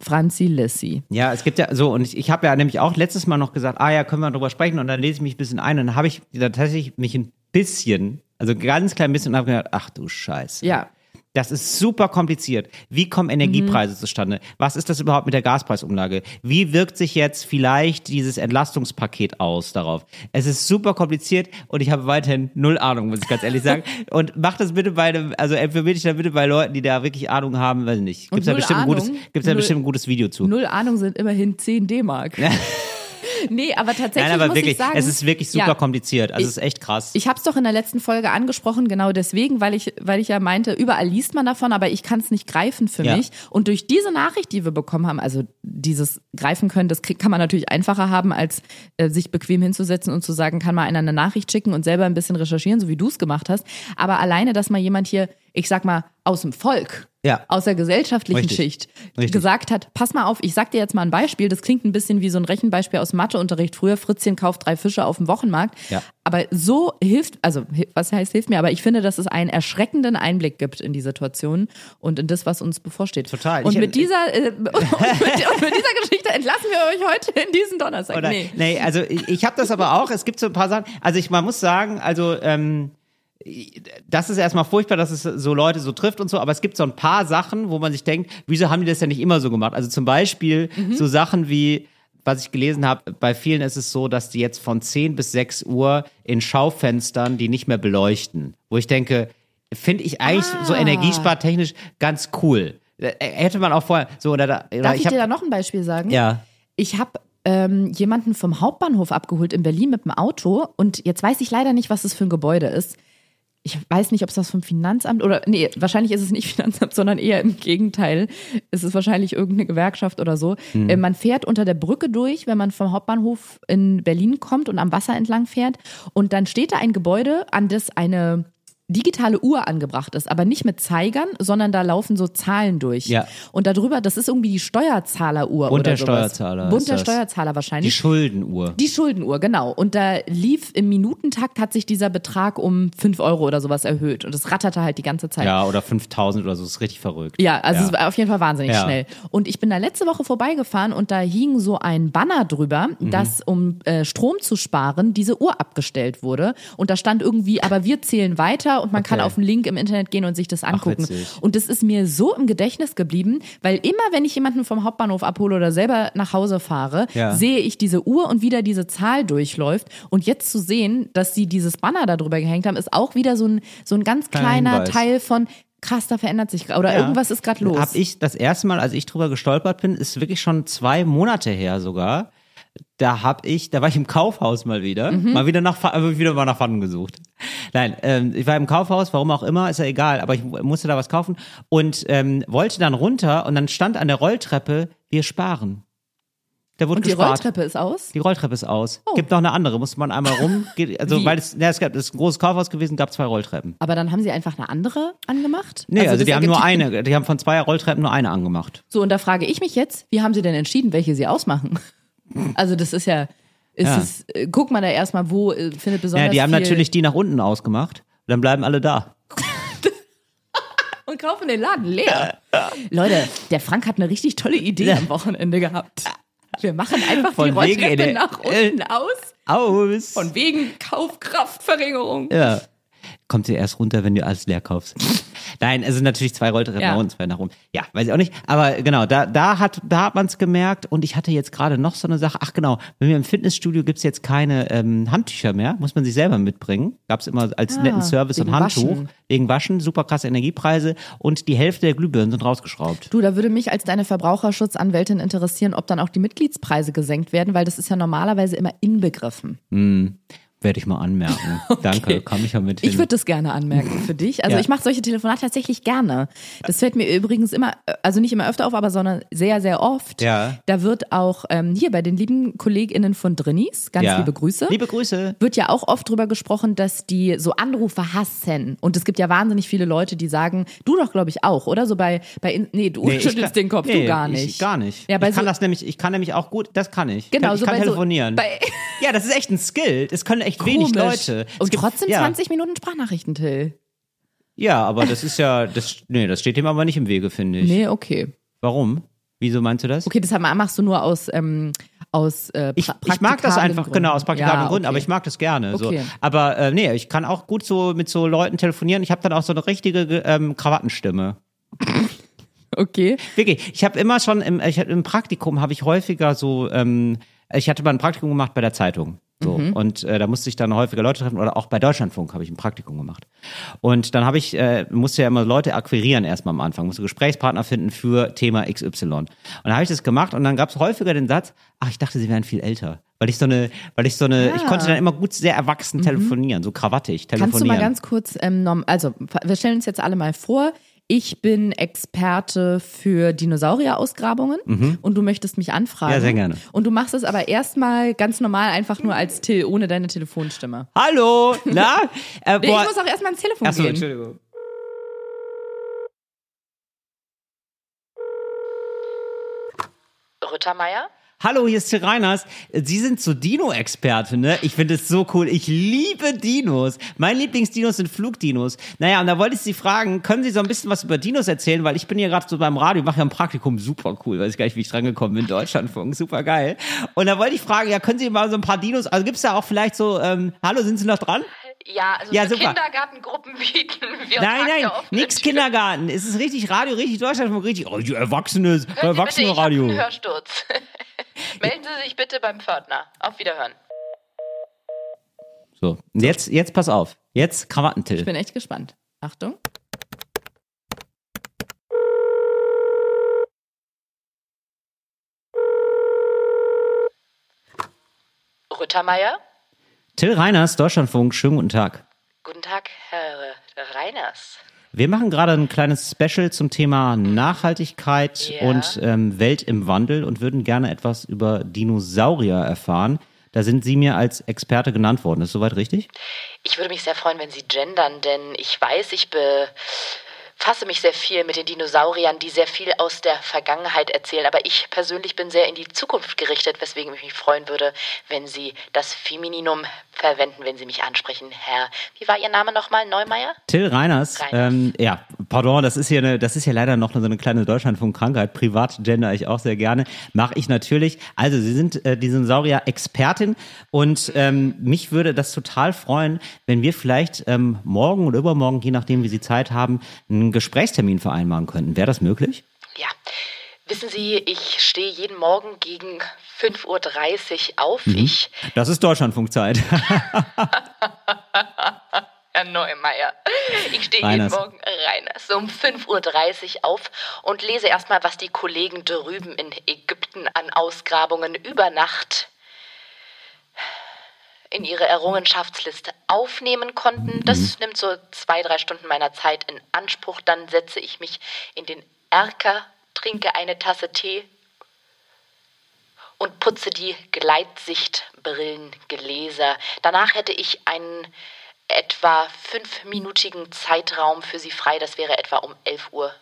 Franzi Lissi. Ja, es gibt ja so, und ich, ich habe ja nämlich auch letztes Mal noch gesagt, ah ja, können wir drüber sprechen und dann lese ich mich ein bisschen ein und dann habe ich da tatsächlich mich ein bisschen, also ganz klein bisschen und habe gedacht, ach du Scheiße. Ja. Das ist super kompliziert. Wie kommen Energiepreise Mhm. zustande? Was ist das überhaupt mit der Gaspreisumlage? Wie wirkt sich jetzt vielleicht dieses Entlastungspaket aus darauf? Es ist super kompliziert und ich habe weiterhin null Ahnung, muss ich ganz ehrlich sagen. *laughs* Und mach das bitte bei einem, also empfehle dich da bitte bei Leuten, die da wirklich Ahnung haben, weiß ich nicht. Da ein gutes, Ahnung, gibt's da bestimmt ein gutes Video zu? Null Ahnung sind immerhin 10 D-Mark. *laughs* *laughs* nee, aber tatsächlich Nein, aber muss wirklich, ich sagen, es ist wirklich super ja, kompliziert. Also Ich- es ist echt krass. Ich habe es doch in der letzten Folge angesprochen, genau deswegen, weil ich, weil ich ja meinte, überall liest man davon, aber ich kann es nicht greifen für Ja. mich. Und durch diese Nachricht, die wir bekommen haben, also dieses greifen können, das kann man natürlich einfacher haben, als äh, sich bequem hinzusetzen und zu sagen, kann mal einer eine Nachricht schicken und selber ein bisschen recherchieren, so wie du es gemacht hast. Aber alleine, dass mal jemand hier, ich sag mal, aus dem Volk, Ja. aus der gesellschaftlichen Richtig. Schicht, Richtig. gesagt hat, pass mal auf, ich sag dir jetzt mal ein Beispiel, das klingt ein bisschen wie so ein Rechenbeispiel aus Matheunterricht früher, Fritzchen kauft drei Fische auf dem Wochenmarkt. Ja. Aber so hilft, also was heißt hilft mir, aber ich finde, dass es einen erschreckenden Einblick gibt in die Situation und in das, was uns bevorsteht. Total. Und Ich- mit dieser, äh, *laughs* und, mit, und mit dieser Geschichte entlassen wir euch heute in diesen Donnerstag. Oder, nee. nee. also ich, ich habe das aber auch. Es gibt so ein paar Sachen. Also ich, man muss sagen, also ähm, das ist erstmal furchtbar, dass es so Leute so trifft und so, aber es gibt so ein paar Sachen, wo man sich denkt, wieso haben die das ja nicht immer so gemacht? Also zum Beispiel Mhm. so Sachen wie, was ich gelesen habe, bei vielen ist es so, dass die jetzt von 10 bis 6 Uhr in Schaufenstern die nicht mehr beleuchten. Wo ich denke, finde ich eigentlich so Ah. energiespartechnisch ganz cool. Äh, Hätte man auch vorher so oder da. Oder Darf ich, hab, dir da noch ein Beispiel sagen? ja. Ich habe ähm, jemanden vom Hauptbahnhof abgeholt in Berlin mit dem Auto und jetzt weiß ich leider nicht, was das für ein Gebäude ist. Ich weiß nicht, ob es das vom Finanzamt oder nee, wahrscheinlich ist es nicht *laughs* Finanzamt, sondern eher im Gegenteil. Es ist wahrscheinlich irgendeine Gewerkschaft oder so. Äh, man fährt unter der Brücke durch, wenn man vom Hauptbahnhof in Berlin kommt und am Wasser entlang fährt und dann steht da ein Gebäude, an das eine digitale Uhr angebracht ist, aber nicht mit Zeigern, sondern da laufen so Zahlen durch. Ja. Und darüber, das ist irgendwie die Steuerzahleruhr Bund oder der sowas. Steuerzahler das. Steuerzahler Die wahrscheinlich. Schuldenuhr. Die Schuldenuhr, genau. Und da lief im Minutentakt hat sich dieser Betrag um 5 Euro oder sowas erhöht. Und es ratterte halt die ganze Zeit. Ja, oder 5000 oder so, ist richtig verrückt. Ja, also es war auf jeden Fall wahnsinnig Ja. schnell. Und ich bin da letzte Woche vorbeigefahren und da hing so ein Banner drüber, Mhm. dass um äh, Strom zu sparen, diese Uhr abgestellt wurde. Und da stand irgendwie, aber wir zählen weiter und man kann Okay. auf einen Link im Internet gehen und sich das angucken. witzig. und das ist mir so im Gedächtnis geblieben, weil immer, wenn ich jemanden vom Hauptbahnhof abhole oder selber nach Hause fahre, Ja. sehe ich diese Uhr und wieder diese Zahl durchläuft. Und jetzt zu sehen, dass sie dieses Banner da drüber gehängt haben, ist auch wieder so ein, so ein ganz Kleiner Hinweis. Teil von krass, da verändert sich oder Ja. irgendwas ist gerade los. Hab ich das erste Mal, als ich drüber gestolpert bin, ist wirklich schon zwei Monate her sogar. Da hab ich, da war ich im Kaufhaus mal wieder, Mhm. mal wieder nach, äh, wieder mal nach Pfannen gesucht. Nein, ähm, ich war im Kaufhaus, warum auch immer, ist ja egal, aber ich musste da was kaufen und ähm, wollte dann runter und dann stand an der Rolltreppe, wir sparen. Da wurde und die gespart. Rolltreppe ist aus? Die Rolltreppe ist aus. Oh. Gibt noch eine andere, muss man einmal rum. Also weil es, ja, es gab, es ist ein großes Kaufhaus gewesen, gab zwei Rolltreppen. Aber dann haben sie einfach eine andere angemacht? Nee, also, das die haben nur eine, die haben von zwei Rolltreppen nur eine angemacht. So, und da frage ich mich jetzt, wie haben sie denn entschieden, welche sie ausmachen? Also das ist ja, ist Ja. es, äh, guck mal da erstmal, wo äh, findet besonders Ja, die haben viel natürlich die nach unten ausgemacht. Dann bleiben alle da. *laughs* und kaufen den Laden leer. Leute, der Frank hat eine richtig tolle Idee am Wochenende gehabt. Wir machen einfach Von die wegen, Rolltreppe ey, nach äh, unten aus. Aus. Von wegen Kaufkraftverringerung. ja. Kommt ihr erst runter, wenn du alles leer kaufst. Nein, es sind natürlich zwei Rolltreppen Ja. nach unten, zwei nach oben. Ja, weiß ich auch nicht. Aber genau, da, da hat, da hat man es gemerkt. Und ich hatte jetzt gerade noch so eine Sache. Ach genau, wenn wir im Fitnessstudio gibt's jetzt keine ähm, Handtücher mehr, muss man sich selber mitbringen. Gab's immer als Ah, netten Service und Handtuch. Waschen. Wegen Waschen, super krasse Energiepreise. Und die Hälfte der Glühbirnen sind rausgeschraubt. Du, da würde mich als deine Verbraucherschutzanwältin interessieren, ob dann auch die Mitgliedspreise gesenkt werden, weil das ist ja normalerweise immer inbegriffen. Werde ich mal anmerken. *laughs* Danke, komm ich ja mit hin. Ich würde das gerne anmerken für dich. Also Ja. ich mache solche Telefonate tatsächlich gerne. Das fällt mir übrigens immer, also nicht immer öfter auf, aber sondern sehr, sehr oft. Ja. Da wird auch ähm, hier bei den lieben KollegInnen von Drinnies, ganz ja. liebe Grüße. Liebe Grüße. wird ja auch oft drüber gesprochen, dass die so Anrufe hassen. Und es gibt ja wahnsinnig viele Leute, die sagen, du doch, glaube ich, auch, oder? So bei, bei nee, du Nee, ich schüttelst kann- den Kopf, nee, du gar Ich nicht. gar nicht. Ja, bei ich kann so, das nämlich, ich kann nämlich auch gut, das kann ich. Genau, ich so kann bei so- telefonieren. bei- ja, das ist echt ein Skill. Das können echt wenig komisch. Leute. Es Und gibt- trotzdem ja. 20 Minuten Sprachnachrichten, Till. Ja, aber das ist ja, das, nee, das steht dem aber nicht im Wege, finde ich. Nee, okay. Warum? Wieso meinst du das? Okay, das machst du nur aus, ähm, aus äh, Ich, pra- ich mag das einfach, Gründen. genau, aus praktikablen ja, Gründen, okay. aber ich mag das gerne. So. Okay. Aber äh, nee, ich kann auch gut so mit so Leuten telefonieren. Ich habe dann auch so eine richtige ähm, Krawattenstimme. *laughs* Okay. Wirklich, ich habe immer schon im, ich, im Praktikum habe ich häufiger so, ähm, ich hatte mal ein Praktikum gemacht bei der Zeitung. So, und äh, da musste ich dann häufiger Leute treffen oder auch bei Deutschlandfunk habe ich ein Praktikum gemacht. Und dann habe ich, äh, musste ja immer Leute akquirieren erstmal am Anfang, musste Gesprächspartner finden für Thema XY. Und dann habe ich das gemacht und dann gab es häufiger den Satz, ach, ich dachte, sie wären viel älter. Weil ich so eine, weil ich so eine, ich konnte dann immer gut sehr erwachsen telefonieren, so krawattig telefonieren. Kannst du mal ganz kurz, ähm, also wir stellen uns jetzt alle mal vor, ich bin Experte für Dinosaurier-Ausgrabungen und du möchtest mich anfragen. Mhm. Ja, sehr gerne. Und du machst es aber erstmal ganz normal einfach nur als Till, ohne deine Telefonstimme. Hallo, na? *laughs* Äh, ich muss auch erstmal ans Telefon Achso, gehen. Entschuldigung. Rüttermeier? Hallo, hier ist Till Reiners. Sie sind so Dino-Experte, ne? Ich finde es so cool. Ich liebe Dinos. Mein Lieblingsdinos sind Flugdinos. Naja, und da wollte ich Sie fragen, können Sie so ein bisschen was über Dinos erzählen? Weil ich bin hier gerade so beim Radio, mache ja ein Praktikum, super cool. Weiß ich gar nicht, wie ich dran gekommen bin. Deutschlandfunk, super geil. Und da wollte ich fragen, ja, können Sie mal so ein paar Dinos, also gibt's da auch vielleicht so, ähm, hallo, sind Sie noch dran? Ja, also Ja, super. Kindergartengruppen *laughs* bieten wir Nein, nein, nix Tür. Kindergarten. Es ist richtig Radio, richtig Deutschlandfunk, richtig, oh, Erwachsenes, Hören Sie bitte, Erwachsene ich habe Radio. einen Hörsturz. *laughs* *laughs* Melden Sie sich bitte beim Pförtner. Auf Wiederhören. So, und jetzt, jetzt pass auf. Jetzt Krawattentill. Ich bin echt gespannt. Achtung. Rüttermeier? Till Reiners, Deutschlandfunk, schönen guten Tag. Guten Tag, Herr Reiners. Wir machen gerade ein kleines Special zum Thema Nachhaltigkeit Ja. und ähm, Welt im Wandel und würden gerne etwas über Dinosaurier erfahren. Da sind Sie mir als Experte genannt worden. Ist soweit richtig? Ich würde mich sehr freuen, wenn Sie gendern, denn ich weiß, ich befasse mich sehr viel mit den Dinosauriern, die sehr viel aus der Vergangenheit erzählen. Aber ich persönlich bin sehr in die Zukunft gerichtet, weswegen ich mich freuen würde, wenn Sie das Femininum verwenden, wenn Sie mich ansprechen, Herr. Wie war Ihr Name nochmal? Neumeier? Till Reiners, Reiners. Ähm, ja, Pardon, das ist hier eine, das ist ja leider noch so eine kleine Deutschlandfunk-Krankheit. Privat gender ich auch sehr gerne. Mache ich natürlich. Also, Sie sind äh, Dinosaurier-Expertin und ähm, mich würde das total freuen, wenn wir vielleicht ähm, morgen oder übermorgen, je nachdem, wie Sie Zeit haben, einen Gesprächstermin vereinbaren könnten. Wäre das möglich? Ja. Wissen Sie, ich stehe jeden Morgen gegen 5.30 Uhr auf. Ich, Das ist Deutschlandfunkzeit. *laughs* Herr Neumeier, ich stehe jeden. Morgen rein, so um 5.30 Uhr auf und lese erstmal, was die Kollegen drüben in Ägypten an Ausgrabungen über Nacht in ihre Errungenschaftsliste aufnehmen konnten. Das nimmt so zwei, drei Stunden meiner Zeit in Anspruch. Dann setze ich mich in den Erker, trinke eine Tasse Tee und putze die Gleitsichtbrillengläser. Danach hätte ich einen etwa fünfminütigen Zeitraum für Sie frei. Das wäre etwa um 11.50 Uhr.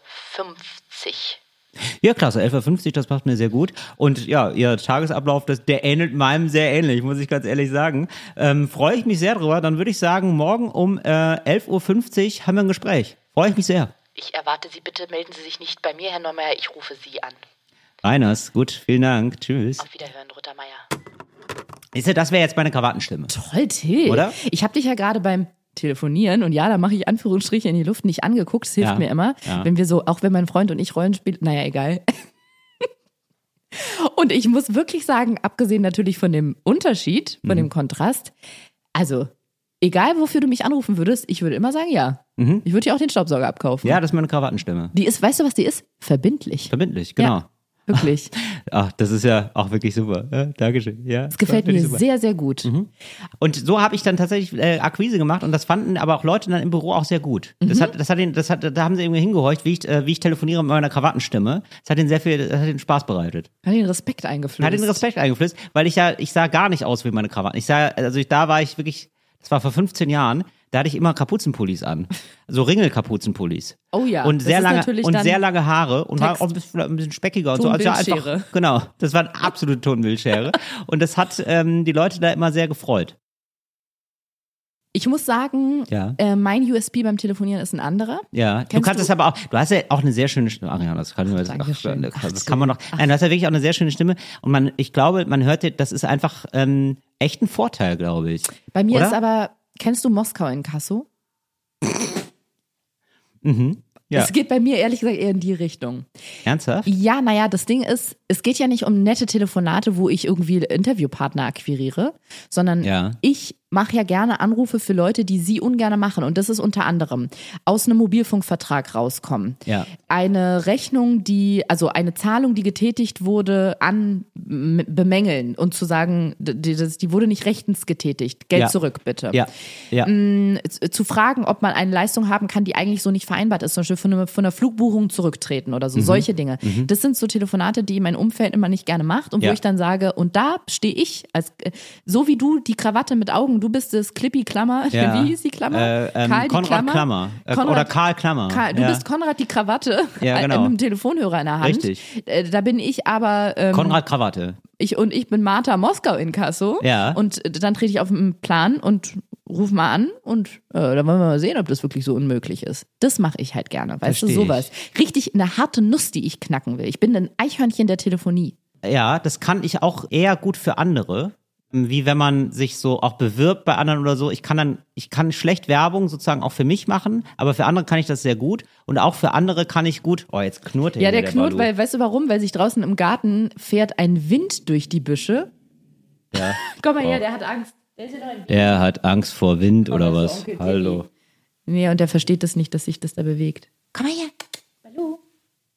Ja, klasse, 11.50 Uhr, das passt mir sehr gut. Und ja, Ihr Tagesablauf, das, der ähnelt meinem sehr ähnlich, muss ich ganz ehrlich sagen. Ähm, Freue ich mich sehr drüber. Dann würde ich sagen, morgen um äh, 11.50 Uhr haben wir ein Gespräch. Freue ich mich sehr. Ich erwarte Sie bitte, melden Sie sich nicht bei mir, Herr Neumeier. Ich rufe Sie an. Reiners, gut, vielen Dank. Tschüss. Auf Wiederhören, Ruttermeier. Ist ja, das wäre jetzt meine Krawattenstimme. Toll, Till. Oder? Ich habe dich ja gerade beim Telefonieren und ja, da mache ich Anführungsstriche in die Luft nicht angeguckt. Das hilft Ja, mir immer, ja. wenn wir so, auch wenn mein Freund und ich Rollen spielen, naja, egal. *laughs* und ich muss wirklich sagen, abgesehen natürlich von dem Unterschied, von Mhm. dem Kontrast, also egal wofür du mich anrufen würdest, ich würde immer sagen ja. Ich würde dir auch den Staubsauger abkaufen. Mhm. Ja, das ist meine Krawattenstimme. Die ist, weißt du, was die ist? Verbindlich. Verbindlich, genau. Ja, wirklich. *laughs* Ach, das ist ja auch wirklich super. Ja, Dankeschön. Ja, Das gefällt mir super. sehr, sehr gut. Mhm. Und so habe ich dann tatsächlich äh, Akquise gemacht und das fanden aber auch Leute dann im Büro auch sehr gut. Das hat, das hat den, das hat, da haben sie irgendwie hingehorcht, wie ich, äh, wie ich telefoniere mit meiner Krawattenstimme. Das hat ihnen sehr viel, das hat ihnen Spaß bereitet. Hat den Respekt eingeflößt. Hat den Respekt eingeflößt, weil ich ja, ich sah gar nicht aus wie meine Krawatten. Ich sah, also ich, da war ich wirklich, das war vor 15 Jahren, da hatte ich immer Kapuzenpullis an. So Ringelkapuzenpullis. Oh ja, Und sehr lange, natürlich und sehr lange Haare und war Text. auch ein bisschen, ein bisschen speckiger und so. Also einfach, genau. Das war eine absolute Tonbildschere. *laughs* und das hat ähm, die Leute da immer sehr gefreut. Ich muss sagen, Ja. äh, mein USB beim Telefonieren ist ein anderer. Ja, du Kennst kannst du- es aber auch, du hast ja auch eine sehr schöne Stimme, Ariana, das kann, ach, das, Ach, das kann man noch, nein, du hast ja wirklich auch eine sehr schöne Stimme und man, ich glaube, man hört dir, das ist einfach ähm, echt ein Vorteil, glaube ich. Bei mir Oder? ist aber, kennst du Moskau in Kasso? Ja. Es geht bei mir ehrlich gesagt eher in die Richtung. Ernsthaft? Ja, naja, das Ding ist, es geht ja nicht um nette Telefonate, wo ich irgendwie Interviewpartner akquiriere, sondern Ja. ich mache ja gerne Anrufe für Leute, die sie ungerne machen. Und das ist unter anderem aus einem Mobilfunkvertrag rauskommen. Ja. Eine Rechnung, die, also eine Zahlung, die getätigt wurde, an bemängeln und zu sagen, die, die wurde nicht rechtens getätigt. Geld Ja. zurück, bitte. Ja, ja. Mm, zu fragen, ob man eine Leistung haben kann, die eigentlich so nicht vereinbart ist, zum Beispiel von, einer- von einer Flugbuchung zurücktreten oder Mhm. so, solche Dinge. Das sind so Telefonate, die mein Umfeld immer nicht gerne macht und Ja. wo ich dann sage, und da stehe ich, als äh, so wie du, die Krawatte mit Augen, du bist das Clippy Klammer, *laughs* Ja. wie hieß die Klammer? Äh, ähm, Karl die Konrad Klammer? Klammer. Äh, Konrad- oder Karl Klammer. Karl, du ja. bist Konrad die Krawatte Ja, *laughs* genau. mit dem Telefonhörer in der Hand. Richtig. Äh, Da bin ich aber ähm, Konrad Krawatte. ich und ich bin Martha Moskau in Kasso. Ja. Und dann trete ich auf den Plan und ruf mal an und äh, dann wollen wir mal sehen, ob das wirklich so unmöglich ist. Das mache ich halt gerne, weißt Versteh du, ich. sowas. Richtig eine harte Nuss, die ich knacken will. Ich bin ein Eichhörnchen der Telefonie. Ja, das kann ich auch eher gut für andere. Wie wenn man sich so auch bewirbt bei anderen oder so. Ich kann dann, ich kann schlecht Werbung sozusagen auch für mich machen, aber für andere kann ich das sehr gut. Und auch für andere kann ich gut. Oh, jetzt knurrt Ja, hier der knurrt, Balu. weil, weißt du warum? Weil sich draußen im Garten fährt ein Wind durch die Büsche. Ja. *laughs* Komm mal her, Oh. der hat Angst. Der Der hat Angst vor Wind oder das was? Onkel Hallo. Teddy. Nee, und der versteht das nicht, dass sich das da bewegt. Komm mal her. Hallo.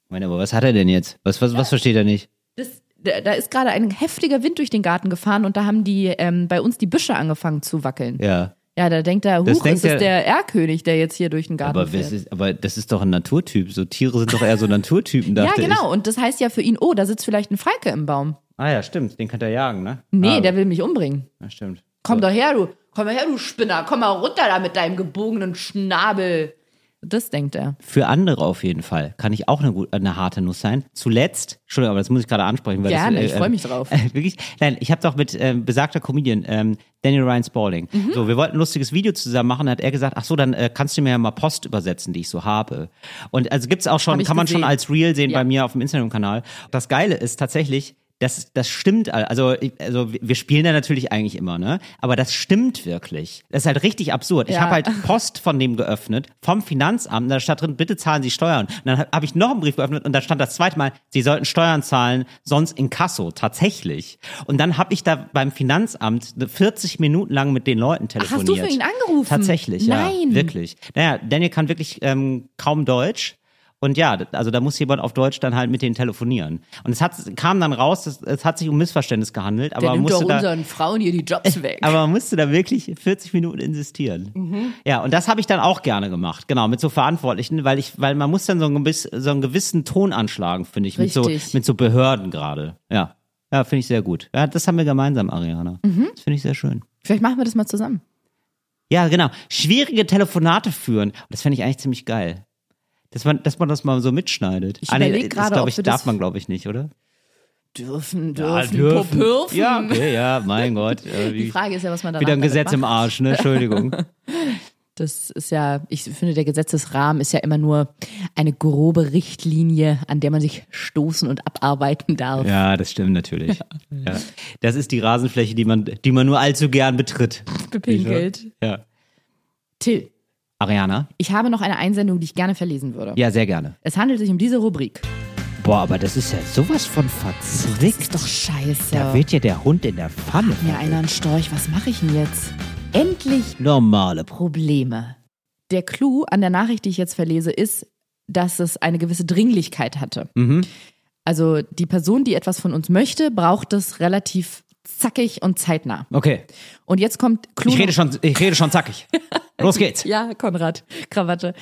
Meine, aber was hat er denn jetzt? Was, was, was versteht er nicht? Das, da ist gerade ein heftiger Wind durch den Garten gefahren und da haben die ähm, bei uns die Büsche angefangen zu wackeln. Ja, Ja. da denkt er, Das huch, denkt ist es er- der Erlkönig, der jetzt hier durch den Garten Aber, fährt. das ist, aber das ist doch ein Naturtyp. So Tiere sind doch eher so Naturtypen, *laughs* ja, dachte genau. Und das heißt ja für ihn, oh, da sitzt vielleicht ein Falke im Baum. ich. Ah ja, stimmt. Den kann er jagen, ne? Nee, ah, der will mich umbringen. Ja, stimmt. Komm doch her, du. Komm mal her, du Spinner. Komm mal runter da mit deinem gebogenen Schnabel. Das denkt er. Für andere auf jeden Fall kann ich auch eine, gut, eine harte Nuss sein. Zuletzt, Entschuldigung, aber das muss ich gerade ansprechen. Weil Gerne, das, ich freu mich drauf. Äh, *laughs* wirklich? Nein, ich habe doch mit ähm, besagter Comedian ähm, Daniel Ryan Spalding. Mhm. So, wir wollten ein lustiges Video zusammen machen. Da hat er gesagt, ach so, dann äh, kannst du mir ja mal Post übersetzen, die ich so habe. Und also gibt's auch schon, Hab kann man schon als Reel sehen Ja. bei mir auf dem Instagram-Kanal. Das Geile ist tatsächlich, das, das stimmt, also, ich- also wir spielen da natürlich eigentlich immer, ne? Aber das stimmt wirklich. Das ist halt richtig absurd. Ich Ja. habe halt Post von dem geöffnet, vom Finanzamt, da stand drin, bitte zahlen Sie Steuern. Und dann habe ich noch einen Brief geöffnet und da stand das zweite Mal, Sie sollten Steuern zahlen, sonst in Kasso, tatsächlich. Und dann habe ich da beim Finanzamt 40 Minuten lang mit den Leuten hast du telefoniert. für ihn angerufen? Tatsächlich, ja. Nein. Wirklich. Naja, Daniel kann wirklich ähm, kaum Deutsch. Und ja, also da muss jemand auf Deutsch dann halt mit denen telefonieren. Und es hat, kam dann raus, es, es hat sich um Missverständnis gehandelt, aber Der man nimmt doch musste da, unseren Frauen hier die Jobs *laughs* weg. aber man musste da wirklich 40 Minuten insistieren. Mhm. Ja, und das habe ich dann auch gerne gemacht, genau, mit so Verantwortlichen, weil ich, weil man muss dann so einen, gewiss, so einen gewissen Ton anschlagen, finde ich, mit so, mit so Behörden gerade. Ja. Ja, finde ich sehr gut. Ja, das haben wir gemeinsam, Ariana. Mhm. Das finde ich sehr schön. Vielleicht machen wir das mal zusammen. Ja, genau. Schwierige Telefonate führen. Das fände ich eigentlich ziemlich geil. Dass man, dass man das mal so mitschneidet. Ich Ah, nee, gerade, glaub ob ich, wir darf das- man, glaube ich, nicht, oder? Dürfen, Ja, dürfen, Popürfen. Ja, okay, ja, mein Gott. Äh, Die Frage ist ja, was man da wieder ein Gesetz im Arsch, ne? Entschuldigung. *laughs* Das ist ja, ich finde, der Gesetzesrahmen ist ja immer nur eine grobe Richtlinie, an der man sich stoßen und abarbeiten darf. Ja, das stimmt natürlich. *laughs* Ja. Das ist die Rasenfläche, die man, die man nur allzu gern betritt. Bepinkelt. Ja. Till, Ariana? ich habe noch eine Einsendung, die ich gerne verlesen würde. Ja, sehr gerne. Es handelt sich um diese Rubrik. Boah, aber das ist ja sowas von verzwickt. Ist doch scheiße. Da wird ja der Hund in der Pfanne. mir einer einen Storch, was mache ich denn jetzt? Endlich Normale. Probleme. Der Clou an der Nachricht, die ich jetzt verlese, ist, dass es eine gewisse Dringlichkeit hatte. Mhm. Also die Person, die etwas von uns möchte, braucht es relativ zackig und zeitnah. Okay. Und jetzt kommt Clou. Ich rede schon, ich rede schon zackig. *laughs* Los geht's. Ja, Konrad, Krawatte.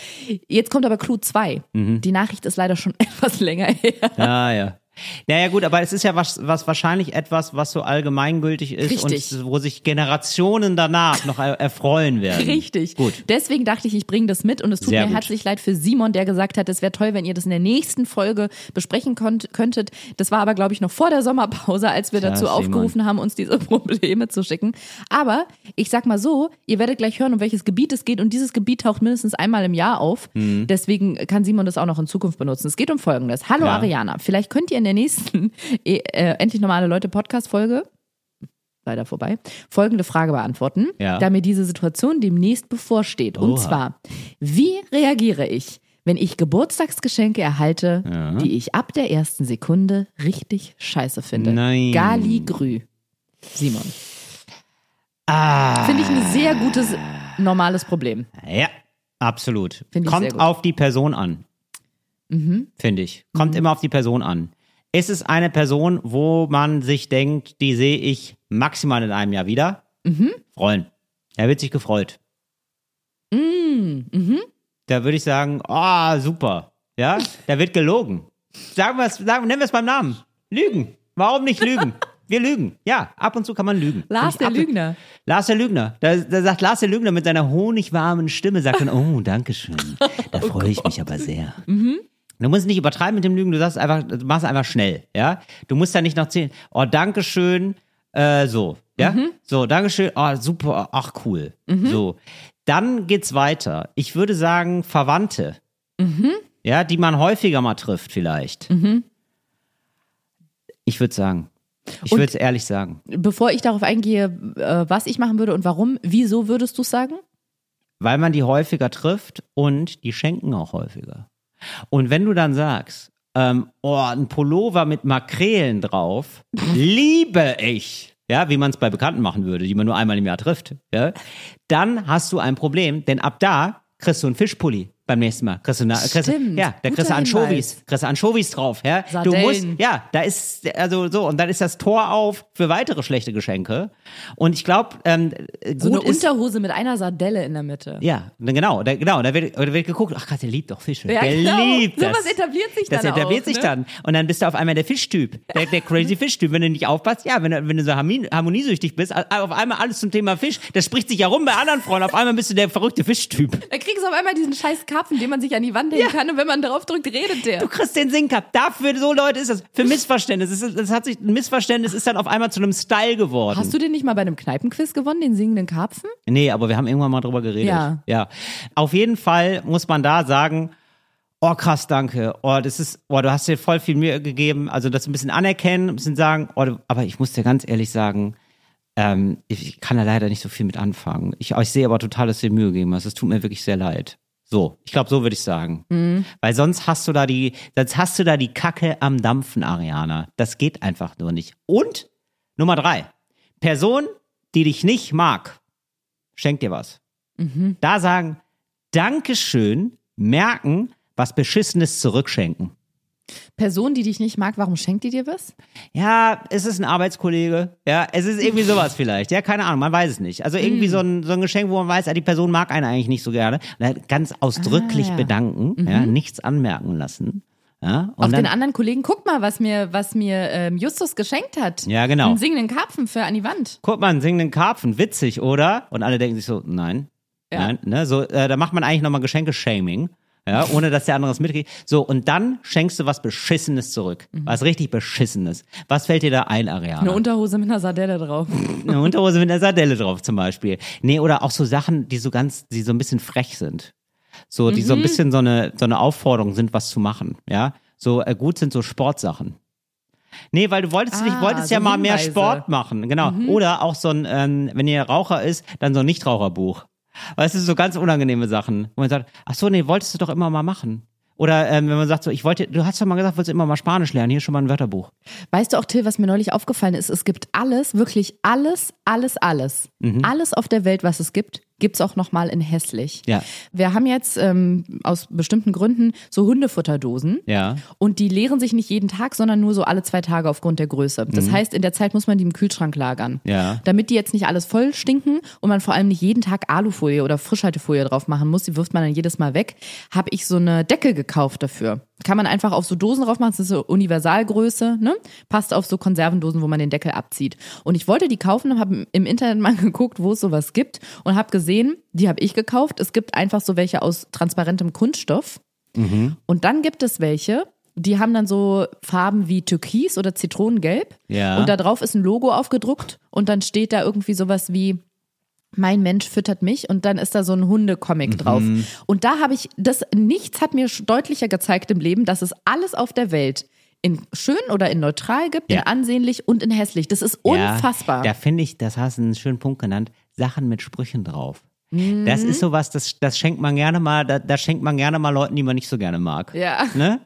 Jetzt kommt aber Clou 2. Mhm. Die Nachricht ist leider schon *laughs* etwas länger her. Ah, ja. Naja, gut, aber es ist ja was, was wahrscheinlich etwas, was so allgemeingültig ist Richtig. und wo sich Generationen danach noch er erfreuen werden. *laughs* Richtig. Gut. Deswegen dachte ich, ich bringe das mit und es tut Sehr mir gut. herzlich leid für Simon, der gesagt hat, es wäre toll, wenn ihr das in der nächsten Folge besprechen konnt, könntet. Das war aber, glaube ich, noch vor der Sommerpause, als wir Tja, dazu Simon. aufgerufen haben, uns diese *laughs* Probleme zu schicken. Aber ich sag mal so, ihr werdet gleich hören, um welches Gebiet es geht und dieses Gebiet taucht mindestens einmal im Jahr auf. Mhm. Deswegen kann Simon das auch noch in Zukunft benutzen. Es geht um Folgendes. Hallo Ja. Ariana, vielleicht könnt ihr in der nächsten äh, äh, Endlich normale Leute Podcast-Folge leider vorbei, folgende Frage beantworten, Ja. da mir diese Situation demnächst bevorsteht. Und Oha. zwar, wie reagiere ich, wenn ich Geburtstagsgeschenke erhalte, die ich ab der ersten Sekunde richtig scheiße finde? Nein. Gali Grü. Simon. Ah. Finde ich ein sehr gutes, normales Problem. Ja, absolut. Kommt. Mhm. auf die Person an. Finde ich. Kommt immer auf die Person an. Ist es eine Person, wo man sich denkt, die sehe ich maximal in einem Jahr wieder? Mhm. Freuen. Er wird sich gefreut. Mhm. Da würde ich sagen, ah, super. Ja, da wird gelogen. Sagen wir es, sagen, nennen wir es beim Namen. Lügen. Warum nicht lügen? *laughs* Wir lügen. Ja, ab und zu kann man lügen. Lars der Lügner. Lars der Lügner. Da, da sagt Lars der Lügner mit seiner honigwarmen Stimme, sagt *laughs* dann, oh, danke schön. Da Oh freue ich mich aber sehr. Mhm. Du musst nicht übertreiben mit dem Lügen, du sagst einfach, du machst einfach schnell, ja. Du musst da nicht noch zählen, oh, danke schön, äh, so, ja. Mhm. So, danke schön, oh, super, ach, cool. So. Dann geht's weiter. Ich würde sagen, Verwandte. Mhm. Ja, die man häufiger mal trifft, vielleicht. Ich würde sagen. Ich würde es ehrlich sagen. Bevor ich darauf eingehe, äh, was ich machen würde und warum, wieso würdest du es sagen? weil man die häufiger trifft und die schenken auch häufiger. Und wenn du dann sagst, ähm, oh, ein Pullover mit Makrelen drauf, liebe ich, ja, wie man es bei Bekannten machen würde, die man nur einmal im Jahr trifft, ja, dann hast du ein Problem, denn ab da kriegst du einen Fischpulli beim nächsten Mal. Kriegst du, eine, kriegst, du- ja, da kriegst du Anchovies, kriegst du Anchovies drauf, ja. Du Sardellen. musst, ja, da ist, also so, und dann ist das Tor auf für weitere schlechte Geschenke. Und ich glaube, ähm, So eine ist, Unterhose mit einer Sardelle in der Mitte. ja, na genau, da, genau, da wird, da wird geguckt, ach Gott, der liebt doch Fische. Ja, der genau. liebt das. Sowas etabliert sich das dann etabliert auch, sich ne? dann. Und dann bist du auf einmal der Fischtyp, der, der crazy *laughs* Fischtyp. Wenn du nicht aufpasst, ja, wenn, du- wenn du so harmon- harmoniesüchtig bist, auf einmal alles zum Thema Fisch, das spricht sich ja rum bei anderen Frauen, auf einmal bist du der verrückte Fischtyp. Da kriegst du auf einmal diesen scheiß Karpfen, den man sich an die Wand hängen kann und wenn man drauf drückt, redet der. Du kriegst den Singcup. Dafür, so Leute ist das. Für Missverständnis. Es, ist, es hat sich, ein Missverständnis ist dann auf einmal zu einem Style geworden. Hast du den nicht mal bei einem Kneipenquiz gewonnen, den singenden Karpfen? Nee, aber wir haben irgendwann mal drüber geredet. Ja. Ja. Auf jeden Fall muss man da sagen, oh krass, danke. Oh, das ist, oh, du hast dir voll viel Mühe gegeben. Also das ein bisschen anerkennen, ein bisschen sagen, oh, aber ich muss dir ganz ehrlich sagen, ähm, ich, ich kann da leider nicht so viel mit anfangen. Ich, ich sehe aber total, dass du dir Mühe gegeben hast. Es tut mir wirklich sehr leid. So, ich glaube, so würde ich sagen. Weil sonst hast du da die, sonst hast du da die Kacke am Dampfen, Ariana. Das geht einfach nur nicht. Und Nummer drei. Person, die dich nicht mag, schenkt dir was. Da sagen, Dankeschön, merken, was Beschissenes zurückschenken. Person, die dich nicht mag, warum schenkt die dir was? Ja, es ist ein Arbeitskollege. Ja, es ist irgendwie *laughs* sowas vielleicht. Ja, keine Ahnung, man weiß es nicht. Also irgendwie so, ein, so ein Geschenk, wo man weiß, ah, die Person mag einen eigentlich nicht so gerne. Ganz ausdrücklich Ah, ja. bedanken, ja, nichts anmerken lassen. Ja, Auf dann, den anderen Kollegen, guck mal, was mir, was mir ähm, Justus geschenkt hat. Ja, genau. Einen singenden Karpfen für an die Wand. guck mal, einen singenden Karpfen, witzig, oder? Und alle denken sich so, nein, Ja. nein, ne? So, äh, da macht man eigentlich nochmal Geschenke-Shaming. Ja, ohne dass der andere es mitkriegt. So, und dann schenkst du was Beschissenes zurück. Was richtig Beschissenes. Was fällt dir da ein, Ariana? Eine Unterhose mit einer Sardelle drauf. *laughs* Eine Unterhose mit einer Sardelle drauf zum Beispiel. Nee, oder auch so Sachen, die so ganz, die so ein bisschen frech sind. So, die so Mhm. ein bisschen so eine, so eine Aufforderung sind, was zu machen. Ja, so äh, gut sind so Sportsachen. Nee, weil du wolltest, Ah, nicht, wolltest so ja mal mehr Hinweise. Mhm. Sport machen, genau. Oder auch so ein, ähm, wenn ihr Raucher ist, dann so ein Nichtraucherbuch. Weißt du, so ganz unangenehme Sachen, wo man sagt, ach so, nee, wolltest du doch immer mal machen. Oder ähm, wenn man sagt so, ich wollte, du hast doch mal gesagt, wolltest du immer mal Spanisch lernen, hier ist schon mal ein Wörterbuch. Weißt du auch, Till, was mir neulich aufgefallen ist? Es gibt alles, wirklich alles, alles, alles. Mhm. Alles auf der Welt, was es gibt, gibt's auch nochmal in hässlich. Ja. Wir haben jetzt ähm, aus bestimmten Gründen so Hundefutterdosen. Ja. Und die leeren sich nicht jeden Tag, sondern nur so alle zwei Tage aufgrund der Größe. Das heißt, in der Zeit muss man die im Kühlschrank lagern. Mhm. Ja. Damit die jetzt nicht alles voll stinken und man vor allem nicht jeden Tag Alufolie oder Frischhaltefolie drauf machen muss, die wirft man dann jedes Mal weg, habe ich so eine Decke gekauft dafür. Kann man einfach auf so Dosen drauf machen, das ist so Universalgröße, ne? Passt auf so Konservendosen, wo man den Deckel abzieht. Und ich wollte die kaufen und habe im Internet *laughs* mal geguckt, wo es sowas gibt und habe gesehen, die habe ich gekauft. Es gibt einfach so welche aus transparentem Kunststoff. Und dann gibt es welche, die haben dann so Farben wie Türkis oder Zitronengelb. Ja. Und da drauf ist ein Logo aufgedruckt und dann steht da irgendwie sowas wie mein Mensch füttert mich und dann ist da so ein Hundecomic drauf. Und da habe ich, das nichts hat mir deutlicher gezeigt im Leben, dass es alles auf der Welt in schön oder in neutral gibt, Ja. in ansehnlich und in hässlich. Das ist unfassbar. Ja, da finde ich, das hast du einen schönen Punkt genannt, Sachen mit Sprüchen drauf. Mhm. Das ist sowas, das, das schenkt man gerne mal, da, das schenkt man gerne mal Leuten, die man nicht so gerne mag. Ja. Ne?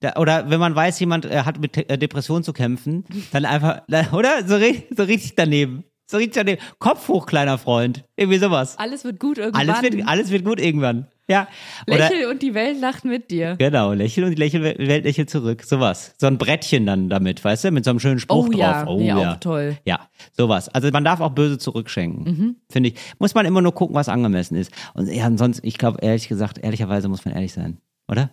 Da, oder wenn man weiß, jemand äh, hat mit äh, Depressionen zu kämpfen, dann einfach, da- *laughs* oder? So, so richtig daneben. So richtig daneben. Kopf hoch, kleiner Freund. Irgendwie sowas. alles wird gut irgendwann. Alles wird, alles wird gut irgendwann. Ja. Oder, Lächel und die Welt lacht mit dir. Genau, lächeln und die Lächel, Welt lächelt zurück. Sowas. So ein Brettchen dann damit, weißt du, mit so einem schönen Spruch Oh ja, drauf. nee, auch toll. Ja, sowas. Also man darf auch böse zurückschenken, Mhm. finde ich. Muss man immer nur gucken, was angemessen ist. Und ja, ansonsten, ich glaube, ehrlich gesagt, ehrlicherweise muss man ehrlich sein, oder?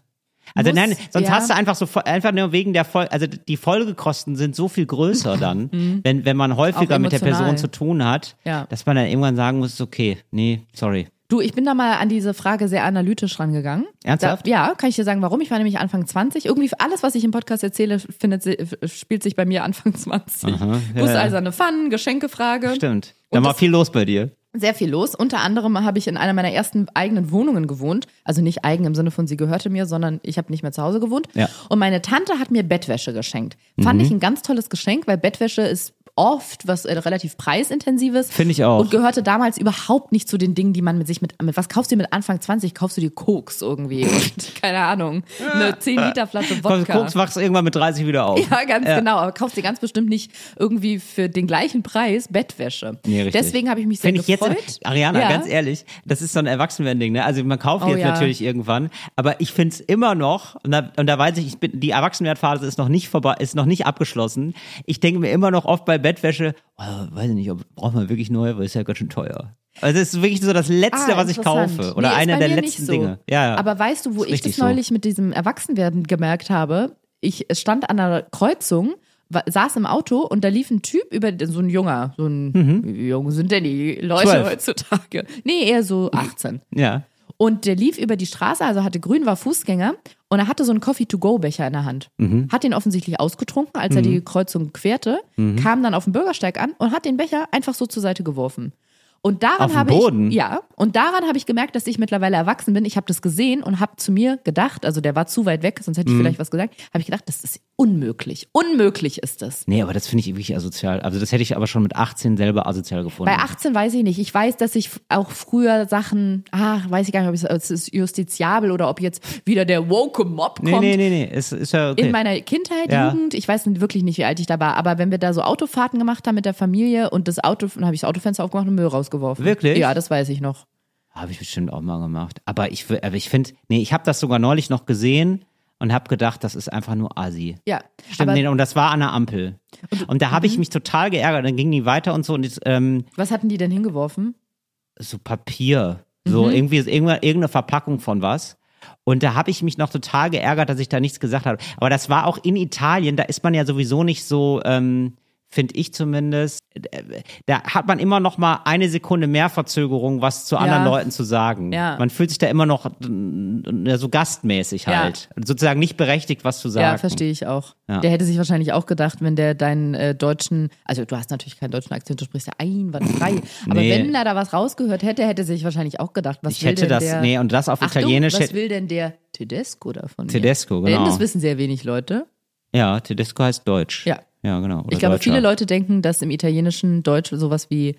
Also Muss, nein, sonst ja. hast du einfach so einfach nur wegen der Folge, also die Folgekosten sind so viel größer dann, *laughs* wenn wenn man häufiger mit der Mhm. Person zu tun hat, Ja. dass man dann irgendwann sagen muss, okay, nee, sorry. Du, ich bin da mal an diese Frage sehr analytisch rangegangen. Ernsthaft? Da, ja, kann ich dir sagen, warum? Ich war nämlich Anfang 20. Irgendwie alles, was ich im Podcast erzähle, findet, spielt sich bei mir Anfang 20. Aha, ja, Guss ja. also eine Pfannen, Geschenkefrage. Stimmt. Da war viel los bei dir. Sehr viel los. Unter anderem habe ich in einer meiner ersten eigenen Wohnungen gewohnt. Also nicht eigen im Sinne von sie gehörte mir, sondern ich habe nicht mehr zu Hause gewohnt. Ja. Und meine Tante hat mir Bettwäsche geschenkt. Fand ich ein ganz tolles Geschenk, weil Bettwäsche ist oft was äh, relativ preisintensives. Finde ich auch. Und gehörte damals überhaupt nicht zu den Dingen, die man mit sich mit, mit was kaufst du dir mit Anfang 20? Kaufst du dir Koks irgendwie *laughs* und keine Ahnung, eine 10 Liter Flasche Wodka. Guckst, wachst irgendwann mit 30 wieder auf. Ja, ganz genau. Aber kaufst dir ganz bestimmt nicht irgendwie für den gleichen Preis Bettwäsche. Nee, richtig. Deswegen habe ich mich sehr Finde ich gefreut. jetzt, Ariana, Ja. ganz ehrlich, das ist so ein Erwachsenwerden-Ding, ne? Also man kauft Oh jetzt ja. natürlich irgendwann, aber ich finde es immer noch, und da, und da weiß ich, ich bin, die Erwachsenwerdphase ist noch nicht vorbei, ist noch nicht abgeschlossen. Ich denke mir immer noch oft bei Bettwäsche, oh, weiß ich nicht, ob, braucht man wirklich neue, weil ist ja ganz schön teuer. Also das ist wirklich so das Letzte, Ah, was ich kaufe. Oder Nee, einer der letzten so. Dinge. Ja, ja. Aber weißt du, wo ich das neulich mit diesem Erwachsenwerden gemerkt habe? Ich stand an einer Kreuzung, wa- saß im Auto und da lief ein Typ über so ein junger, so ein wie jung sind denn die Leute Zwölf. heutzutage? Nee, eher so 18. So. Ja. Und der lief über die Straße, also hatte grün, war Fußgänger und er hatte so einen Coffee-to-go-Becher in der Hand. Mhm. Hat den offensichtlich ausgetrunken, als er die Kreuzung querte, Mhm. kam dann auf den Bürgersteig an und hat den Becher einfach so zur Seite geworfen. Und daran habe ich ja, und daran habe ich gemerkt, dass ich mittlerweile erwachsen bin. Ich habe das gesehen und habe zu mir gedacht, also der war zu weit weg, sonst hätte ich vielleicht was gesagt, habe ich gedacht, das ist unmöglich. Unmöglich ist das. Nee, aber das finde ich wirklich asozial. Also das hätte ich aber schon mit 18 selber asozial gefunden. Bei 18 weiß ich nicht. Ich weiß, dass ich auch früher Sachen, ah, weiß ich gar nicht, ob es, es ist justiziabel oder ob jetzt wieder der woke Mob Nee, kommt. nee, nee, nee. Es ist ja okay. In meiner Kindheit, Ja. Jugend, ich weiß wirklich nicht, wie alt ich da war, aber wenn wir da so Autofahrten gemacht haben mit der Familie und das Auto, dann habe ich das Autofenster aufgemacht und Müll rausgeworfen. Wirklich? Ja, das weiß ich noch. Habe ich bestimmt auch mal gemacht. Aber ich, aber ich finde, nee, ich habe das sogar neulich noch gesehen und habe gedacht, das ist einfach nur Asi. Ja, Stimmt, nee, und das war an der Ampel. Und da habe ich mich total geärgert. Dann gingen die weiter und so und jetzt, ähm, was hatten die denn hingeworfen? so Papier, so irgendwie ist irgendwann irgendeine Verpackung von was. Und da habe ich mich noch total geärgert, dass ich da nichts gesagt habe. Aber das war auch in Italien, da ist man ja sowieso nicht so, ähm, finde ich zumindest, da hat man immer noch mal eine Sekunde mehr Verzögerung, was zu anderen Leuten zu sagen. Ja. Man fühlt sich da immer noch ja, so gastmäßig Ja. halt. Sozusagen nicht berechtigt, was zu sagen. Ja, verstehe ich auch. Ja. Der hätte sich wahrscheinlich auch gedacht, wenn der deinen äh, deutschen, also du hast natürlich keinen deutschen Akzent, du sprichst ja einwandfrei, *laughs* aber Nee. wenn er da was rausgehört hätte, hätte er sich wahrscheinlich auch gedacht, was Ich will hätte denn das, der, nee, und das auf Achtung, Italienisch. was will denn der Tedesco davon? mir? Tedesco, Denn genau. das wissen sehr wenig Leute. Ja, Tedesco heißt Deutsch. Ja. Ja, genau. Oder Ich glaube, Deutscher. viele Leute denken, dass im Italienischen Deutsch sowas wie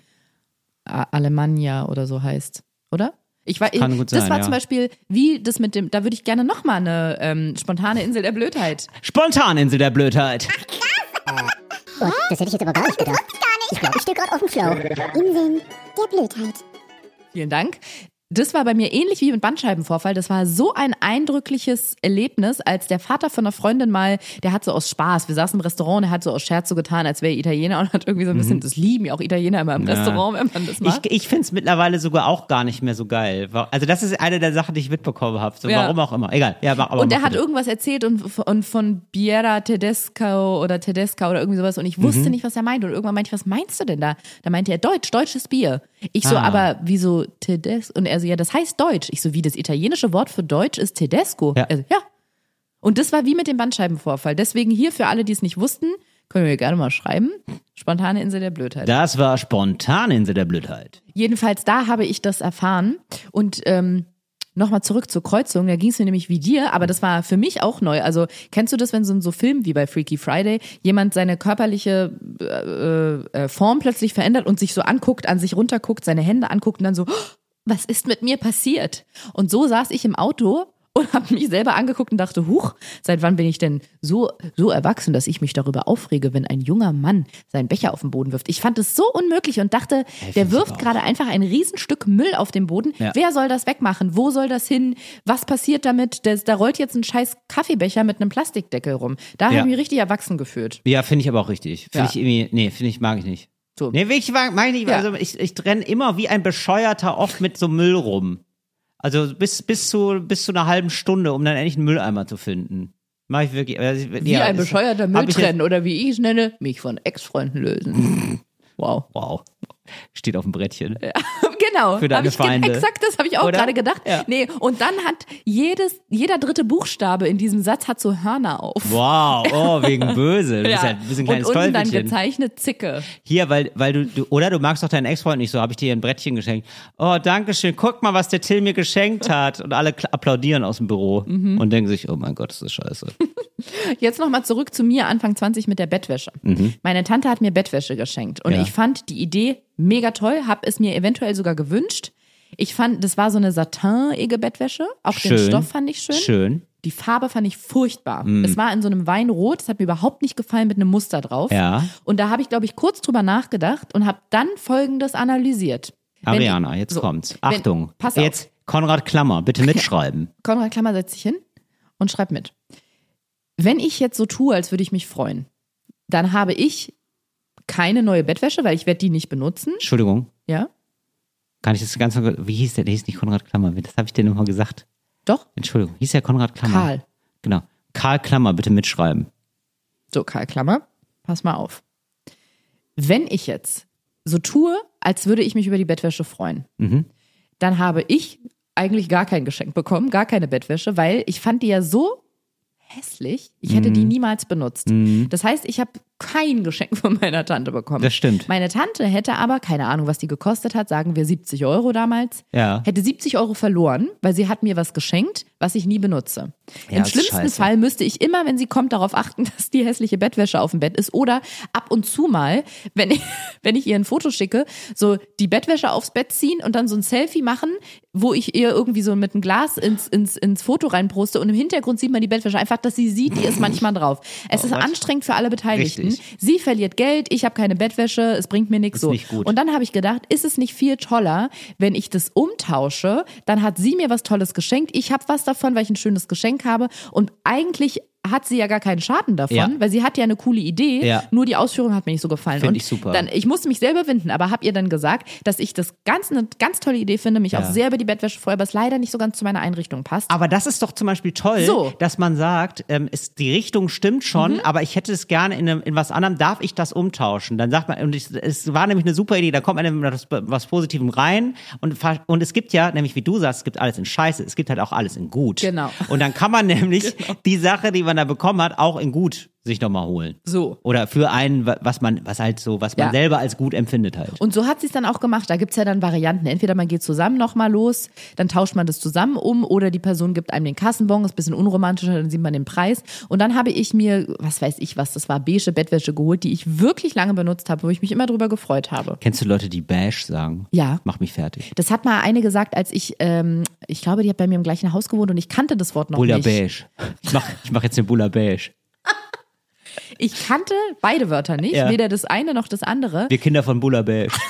Alemannia oder so heißt, oder? Ich war, Kann gut das sein, war ja. zum Beispiel, wie das mit dem, da würde ich gerne nochmal eine ähm, spontane Insel der Blödheit. Spontaninsel der Blödheit. Oh, das hätte ich jetzt aber gar nicht gedacht. Ich glaube, ich stehe gerade auf dem Schlauch. Inseln der Blödheit. Vielen Dank. Das war bei mir ähnlich wie mit Bandscheibenvorfall. Das war so ein eindrückliches Erlebnis, als der Vater von einer Freundin mal, der hat so aus Spaß, wir saßen im Restaurant, der hat so aus Scherz so getan, als wäre er Italiener und hat irgendwie so ein bisschen, das lieben ja auch Italiener immer im Restaurant, wenn man das macht. Ich, ich finde es mittlerweile sogar auch gar nicht mehr so geil. Also das ist eine der Sachen, die ich mitbekommen habe. So, Ja. Warum auch immer. Egal. Ja, aber, und der mach hat irgendwas erzählt und, und von Biera Tedesco oder Tedesca oder irgendwie sowas und ich wusste Mhm. nicht, was er meinte. Und irgendwann meinte ich, was meinst du denn da? Da meinte er, Deutsch, deutsches Bier. Ich so, Ah. aber wieso Tedesco? Und er so, ja, das heißt Deutsch. Ich so, wie das italienische Wort für Deutsch ist Tedesco. Ja. Er so, ja. Und das war wie mit dem Bandscheibenvorfall. Deswegen hier für alle, die es nicht wussten, können wir gerne mal schreiben. Spontane Insel der Blödheit. Das war Spontaninsel der Blödheit. Jedenfalls da habe ich das erfahren und ähm, nochmal zurück zur Kreuzung, da ging es mir nämlich wie dir, aber das war für mich auch neu. Also kennst du das, wenn so in so Filmen wie bei Freaky Friday jemand seine körperliche äh, äh, Form plötzlich verändert und sich so anguckt, an sich runterguckt, seine Hände anguckt und dann so, "Oh, was ist mit mir passiert? Und so saß ich im Auto und habe mich selber angeguckt und dachte, huch, seit wann bin ich denn so so erwachsen, dass ich mich darüber aufrege, wenn ein junger Mann seinen Becher auf den Boden wirft. Ich fand es so unmöglich und dachte, der ich wirft gerade einfach ein Riesenstück Müll auf den Boden. Ja. Wer soll das wegmachen? Wo soll das hin? Was passiert damit? Das, da rollt jetzt ein scheiß Kaffeebecher mit einem Plastikdeckel rum. Da habe Ja. ich mich richtig erwachsen gefühlt. Ja, finde ich aber auch richtig. Finde Ja. ich irgendwie, nee, finde ich, mag ich nicht. So. Nee, wirklich, mag ich. Ja. Also ich, ich renne immer wie ein Bescheuerter oft mit so Müll rum. Also bis, bis, zu, bis zu einer halben Stunde, um dann endlich einen Mülleimer zu finden. Mach ich wirklich. also, Wie ja, ein bescheuerter jetzt- Mülltrennen oder wie ich es nenne, mich von Ex-Freunden lösen. *laughs* wow. Wow. Steht auf dem Brettchen. *laughs* genau. Für deine Feinde. Exakt, das habe ich auch gerade gedacht. Ja. Nee, und dann hat jedes, jeder dritte Buchstabe in diesem Satz hat so Hörner auf. Wow, *laughs* oh, wegen böse. Du bist ja ein bisschen kleines und unten dann gezeichnet Zicke. Hier, weil, weil du, du, oder du magst doch deinen Ex-Freund nicht so, habe ich dir ein Brettchen geschenkt. Oh, danke schön, guck mal, was der Till mir geschenkt hat. Und alle applaudieren aus dem Büro Mhm. und denken sich, oh mein Gott, das ist scheiße. *laughs* Jetzt nochmal zurück zu mir, Anfang 20 mit der Bettwäsche. Meine Tante hat mir Bettwäsche geschenkt und Mhm. Ja. ich fand die Idee mega toll, habe es mir eventuell sogar gewünscht. Ich fand, das war so eine satinige Bettwäsche. Auch den Schön. Stoff fand ich schön. Schön. Die Farbe fand ich furchtbar. Mhm. Es war in so einem Weinrot, das hat mir überhaupt nicht gefallen mit einem Muster drauf. Ja. Und da habe ich, glaube ich, kurz drüber nachgedacht und habe dann Folgendes analysiert. Wenn Ariana, jetzt so, kommt's. wenn- Achtung. pass auf. Jetzt Konrad Klammer, bitte *laughs* mitschreiben. Konrad Klammer setzt sich hin und schreibt mit. Wenn ich jetzt so tue, als würde ich mich freuen, dann habe ich keine neue Bettwäsche, weil ich werde die nicht benutzen. Entschuldigung, Ja? kann ich das ganz wie hieß der? Der hieß nicht Konrad Klammer, das habe ich dir nochmal gesagt. Doch? Entschuldigung, hieß der Konrad Klammer? Karl. Genau. Karl Klammer, bitte mitschreiben. So, Karl Klammer, pass mal auf. Wenn ich jetzt so tue, als würde ich mich über die Bettwäsche freuen, Mhm. dann habe ich eigentlich gar kein Geschenk bekommen, gar keine Bettwäsche, weil ich fand die ja so hässlich. Ich hätte Mhm. die niemals benutzt. Das heißt, ich habe kein Geschenk von meiner Tante bekommen. Das stimmt. Meine Tante hätte aber, keine Ahnung, was die gekostet hat, sagen wir 70 Euro damals, Ja. hätte 70 Euro verloren, weil sie hat mir was geschenkt, was ich nie benutze. Ja, Im ist schlimmsten scheiße. Fall müsste ich immer, wenn sie kommt, darauf achten, *laughs* dass die hässliche Bettwäsche auf dem Bett ist oder ab und zu mal, wenn ich, *laughs* wenn ich ihr ein Foto schicke, so die Bettwäsche aufs Bett ziehen und dann so ein Selfie machen, wo ich ihr irgendwie so mit einem Glas ins, ins, ins Foto reinproste und im Hintergrund sieht man die Bettwäsche einfach, dass sie sieht, die ist *laughs* manchmal drauf. Es ist Oh Gott. anstrengend für alle Beteiligten. Richtig. Sie verliert Geld, ich habe keine Bettwäsche, es bringt mir nichts so. nicht. Und dann habe ich gedacht, ist es nicht viel toller, wenn ich das umtausche, dann hat sie mir was Tolles geschenkt, ich habe was davon, weil ich ein schönes Geschenk habe und eigentlich hat sie ja gar keinen Schaden davon, Ja. weil sie hat ja eine coole Idee, Ja. nur die Ausführung hat mir nicht so gefallen. Find und ich super. Dann, ich musste mich selber winden, aber habe ihr dann gesagt, dass ich das ganz eine ganz tolle Idee finde, mich Ja. auch sehr über die Bettwäsche freue, aber es leider nicht so ganz zu meiner Einrichtung passt. Aber das ist doch zum Beispiel toll, So. Mhm. dass man sagt, ähm, ist, die Richtung stimmt schon, aber ich hätte es gerne in, einem, in was anderem, darf ich das umtauschen? Dann sagt man, und ich, es war nämlich eine super Idee, da kommt man mit was, was Positivem rein und, und es gibt ja, nämlich wie du sagst, es gibt alles in Scheiße, es gibt halt auch alles in Gut. Genau. Und dann kann man *laughs* nämlich die Sache, die man da bekommen hat, auch in Gut sich nochmal holen. So. Oder für einen, wa- was man, was halt so, was man Ja. selber als gut empfindet halt. Und so hat sie es dann auch gemacht. Da gibt's ja dann Varianten. Entweder man geht zusammen nochmal los, dann tauscht man das zusammen um oder die Person gibt einem den Kassenbon, ist ein bisschen unromantischer, dann sieht man den Preis. Und dann habe ich mir, was weiß ich was, das war beige Bettwäsche geholt, die ich wirklich lange benutzt habe, wo ich mich immer drüber gefreut habe. Kennst du Leute, die Bash sagen? Ja. Mach mich fertig. Das hat mal eine gesagt, als ich, ähm, ich glaube, die hat bei mir im gleichen Haus gewohnt und ich kannte das Wort noch Bulla nicht. Beige. Ich mach, ich mach jetzt den Bulla Beige. Ich kannte beide Wörter nicht, Ja. weder das eine noch das andere. Wir Kinder von Bulla Beige. *laughs*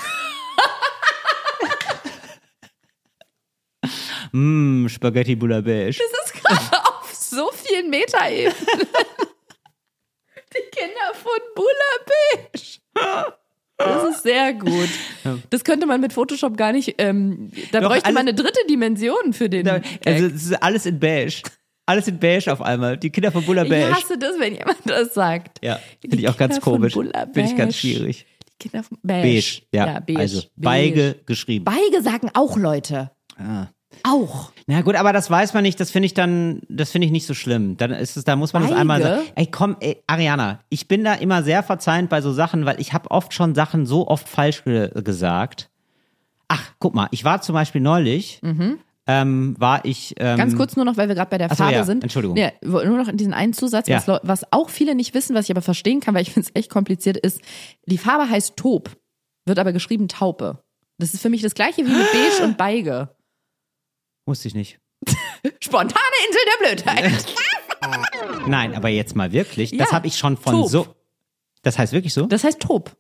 Mmm, Spaghetti Bulla Beige. Das ist gerade auf so vielen Metaebenen. Die Kinder von Bulla Beige. Das ist sehr gut. Das könnte man mit Photoshop gar nicht. Ähm, da Doch, bräuchte man eine dritte Dimension für den. Also, Gag. es ist alles in Beige. Alles in Beige auf einmal. Die Kinder von Bulla ich Beige. hasse das, wenn jemand das sagt. Ja, finde ich auch ganz Kinder von komisch. Finde ich ganz schwierig. Die Kinder von Beige. Beige, ja. beige. Also, beige. Geschrieben. Beige sagen auch Leute. Ah. Auch. Na gut, aber das weiß man nicht, das finde ich dann, das finde ich nicht so schlimm. Dann ist es, da muss man das Beige? einmal sagen. Ey, komm, ey, Ariana, ich bin da immer sehr verzeihend bei so Sachen, weil ich habe oft schon Sachen so oft falsch ge gesagt. Ach, guck mal, ich war zum Beispiel neulich, ähm, war ich. Ähm. Ganz kurz nur noch, weil wir gerade bei der Ach so, Farbe ja, sind. Entschuldigung. Ja, nur noch in diesen einen Zusatz, Ja. was, was auch viele nicht wissen, was ich aber verstehen kann, weil ich finde es echt kompliziert, ist, die Farbe heißt Taub, wird aber geschrieben Taupe. Das ist für mich das gleiche wie mit Beige und Beige. *gasps* Wusste ich nicht. *laughs* Spontane Insel der Blödheit. *laughs* *laughs* Nein, aber jetzt mal wirklich. Das Ja, habe ich schon von Taub. so. Das heißt wirklich so? Das heißt Taub.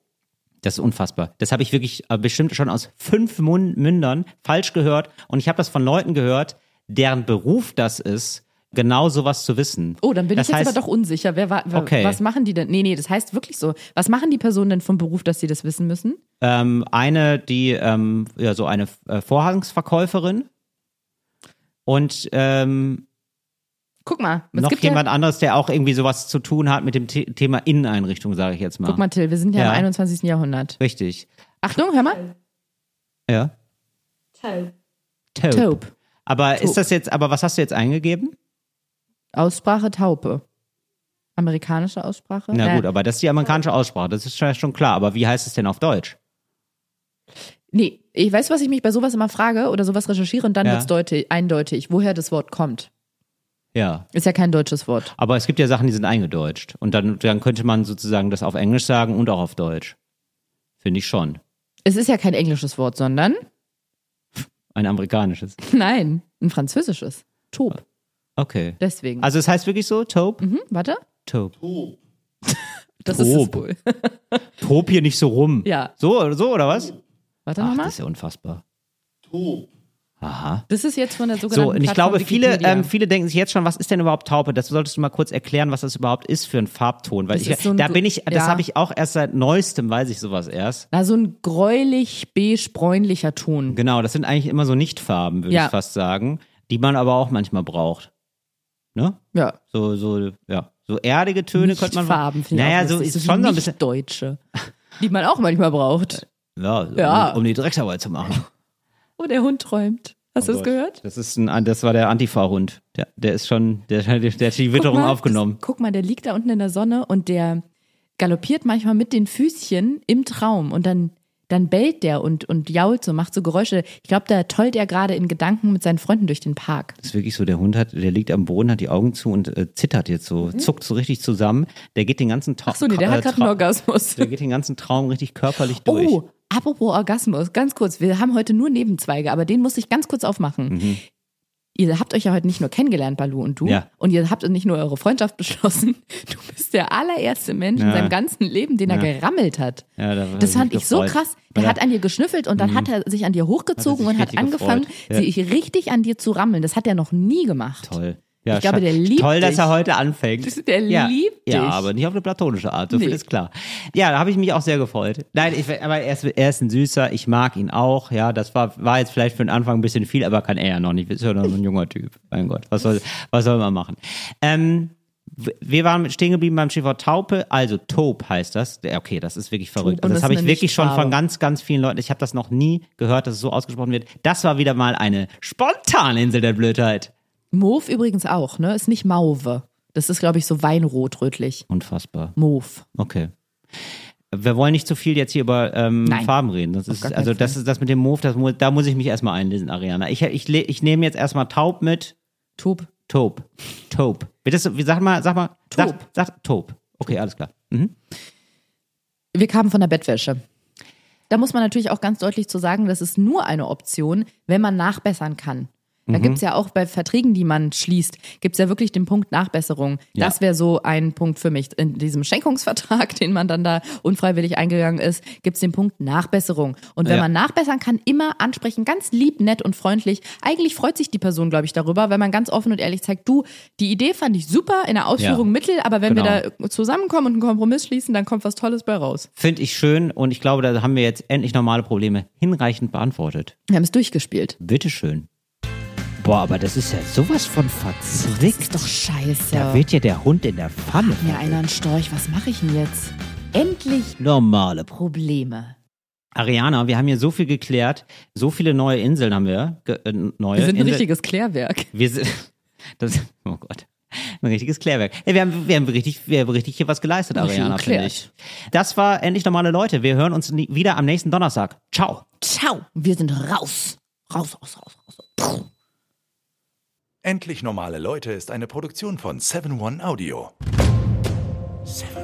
Das ist unfassbar. Das habe ich wirklich äh, bestimmt schon aus fünf Mündern falsch gehört. Und ich habe das von Leuten gehört, deren Beruf das ist, genau sowas zu wissen. Oh, dann bin das ich jetzt heißt, aber doch unsicher. Wer, war, wer, Okay. Was machen die denn? Nee, nee, das heißt wirklich so. Was machen die Personen denn vom Beruf, dass sie das wissen müssen? Ähm, eine, die, ähm, ja, so eine äh, Vorhangsverkäuferin. Und ähm, Guck mal, es noch gibt jemand ja, anderes, der auch irgendwie sowas zu tun hat mit dem The Thema Inneneinrichtung, sage ich jetzt mal. guck mal, Till, wir sind ja, Ja. im 21. Jahrhundert. Richtig. Achtung, hör mal. Ja. Taub. Taub. Taub. Aber Taub. ist das jetzt, aber was hast du jetzt eingegeben? Aussprache Taupe. Amerikanische Aussprache? Na Äh, gut, aber das ist die amerikanische Aussprache, das ist schon schon klar. Aber wie heißt es denn auf Deutsch? Nee, ich weiß, was ich mich bei sowas immer frage oder sowas recherchiere und dann Ja. wird's deutlich, eindeutig, woher das Wort kommt. Ja. Ist ja kein deutsches Wort. Aber es gibt ja Sachen, die sind eingedeutscht. Und dann, dann könnte man sozusagen das auf Englisch sagen und auch auf Deutsch. Finde ich schon. Es ist ja kein englisches Wort, sondern, Ein amerikanisches. *laughs* nein, ein französisches. Taub. Okay. Deswegen. Also es heißt wirklich so, Taub? mhm, warte. Taub. *laughs* Das ist es Taub. wohl. *laughs* Tob hier nicht so rum. Ja. So, so oder was? Warte Ach, nochmal. das ist ja unfassbar. Tob. Aha. Das ist jetzt von der sogenannten So, und ich Plattform glaube, viele, ähm, viele denken sich jetzt schon, was ist denn überhaupt Taupe? Das solltest du mal kurz erklären, was das überhaupt ist für ein Farbton. Weil Das ich, ist so da bin ich, das ja. habe ich auch erst seit neuestem, weiß ich sowas erst. Na, so ein gräulich beige-bräunlicher Ton. Genau, das sind eigentlich immer so Nichtfarben, würde Ja. ich fast sagen, die man aber auch manchmal braucht. Ne? Ja. So, so, ja. So erdige Töne könnte man. Farben, finde ich Naja, so lustig. ist schon so ein bisschen. Deutsche. Die man auch manchmal braucht. Ja, Ja. Um, um die Drecksarbeit zu machen. Oh, der Hund träumt. Hast du Oh das Gott. gehört? Das ist ein, das war der Antifa-Hund. Der, der ist schon, der, der, der hat die Witterung Guck mal, aufgenommen. Das, guck mal, der liegt da unten in der Sonne und der galoppiert manchmal mit den Füßchen im Traum und dann, dann bellt der und, und jault so, macht so Geräusche. Ich glaube, da tollt er gerade in Gedanken mit seinen Freunden durch den Park. Das ist wirklich so, der Hund hat, der liegt am Boden, hat die Augen zu und äh, zittert jetzt so, zuckt so richtig zusammen. Der geht den ganzen Traum. Mhm. Ach so, nee, der hat gerade einen Orgasmus. Der geht den ganzen Traum richtig körperlich durch. Oh, apropos Orgasmus, ganz kurz. Wir haben heute nur Nebenzweige, aber den muss ich ganz kurz aufmachen. Ihr habt euch ja heute nicht nur kennengelernt, Balu und du. Mhm. Ja. Und ihr habt nicht nur eure Freundschaft *laughs* beschlossen. Du bist der allererste Mensch in Ja. seinem ganzen Leben, den er Ja. gerammelt hat. Ja, da das fand ich so gefreut. krass. Der. Mhm. hat an dir geschnüffelt und dann hat er sich an dir hochgezogen Hat er und hat angefangen, sich richtig an dir zu rammeln. Das hat er noch nie gemacht. Toll. Ja, Ich glaube, der liebt Toll, dass dich. er heute anfängt. *laughs* Der ja. liebt Ja, dich. aber nicht auf eine platonische Art, so Nee. viel ist klar. Ja, da habe ich mich auch sehr gefreut. Nein, ich, aber er ist, er ist ein Süßer, ich mag ihn auch. Ja, das war, war jetzt vielleicht für den Anfang ein bisschen viel, aber kann er ja noch nicht. Ist ja noch so ein junger Typ. Mein Gott, was soll, was soll man machen? Ähm, wir waren stehen geblieben beim Stichwort Taupe, also Taub heißt das. Ja, Okay, das ist wirklich verrückt. Und Also das das habe ich wirklich schon von ganz, ganz vielen Leuten. Ich habe das noch nie gehört, dass es so ausgesprochen wird. Das war wieder mal eine Spontaninsel der Blödheit. Mauve übrigens auch, ne? Ist nicht Mauve. Das ist, glaube ich, so weinrot-rötlich. Unfassbar. Mauve. Okay. Wir wollen nicht zu viel jetzt hier über ähm. Farben reden. Das ist, also das ist das mit dem Move, das, da muss ich mich erstmal einlesen, Ariana. Ich, ich, ich nehme jetzt erstmal Taub mit Taub. Taub. Taub. Wie, sag mal, sag mal. Taub. Sag, sag Taub. Okay, alles klar. Mhm. Wir kamen von der Bettwäsche. Da muss man natürlich auch ganz deutlich zu sagen, das ist nur eine Option, wenn man nachbessern kann. Da gibt's ja auch bei Verträgen, die man schließt, gibt's ja wirklich den Punkt Nachbesserung. Ja. Das wäre so ein Punkt für mich. In diesem Schenkungsvertrag, *laughs* den man dann da unfreiwillig eingegangen ist, gibt's den Punkt Nachbesserung. Und wenn Ja. man nachbessern kann, immer ansprechen, ganz lieb, nett und freundlich. Eigentlich freut sich die Person, glaube ich, darüber, wenn man ganz offen und ehrlich zeigt, du, die Idee fand ich super, in der Ausführung Ja. mittel, aber wenn Genau. wir da zusammenkommen und einen Kompromiss schließen, dann kommt was Tolles bei raus. Finde ich schön und ich glaube, da haben wir jetzt endlich normale Probleme hinreichend beantwortet. Wir haben es durchgespielt. Bitteschön. Boah, aber das ist ja sowas von verzwickt. ist doch scheiße. Da wird ja der Hund in der Pfanne. mir einer einen Storch. Was mache ich denn jetzt? Endlich Normale Probleme. Ariana, wir haben hier so viel geklärt. So viele neue Inseln haben wir. Ge äh, neue Wir sind ein Insel- richtiges Klärwerk. Wir sind, *laughs* das, oh Gott. Ein richtiges Klärwerk. Wir, haben, wir, haben richtig, wir haben richtig hier was geleistet, Richtig Ariana, finde ich. Das war endlich normale Leute. Wir hören uns wieder am nächsten Donnerstag. Ciao. Ciao. Wir sind raus. Raus, raus, raus, raus. Endlich normale Leute ist eine Produktion von 7-One Audio. 7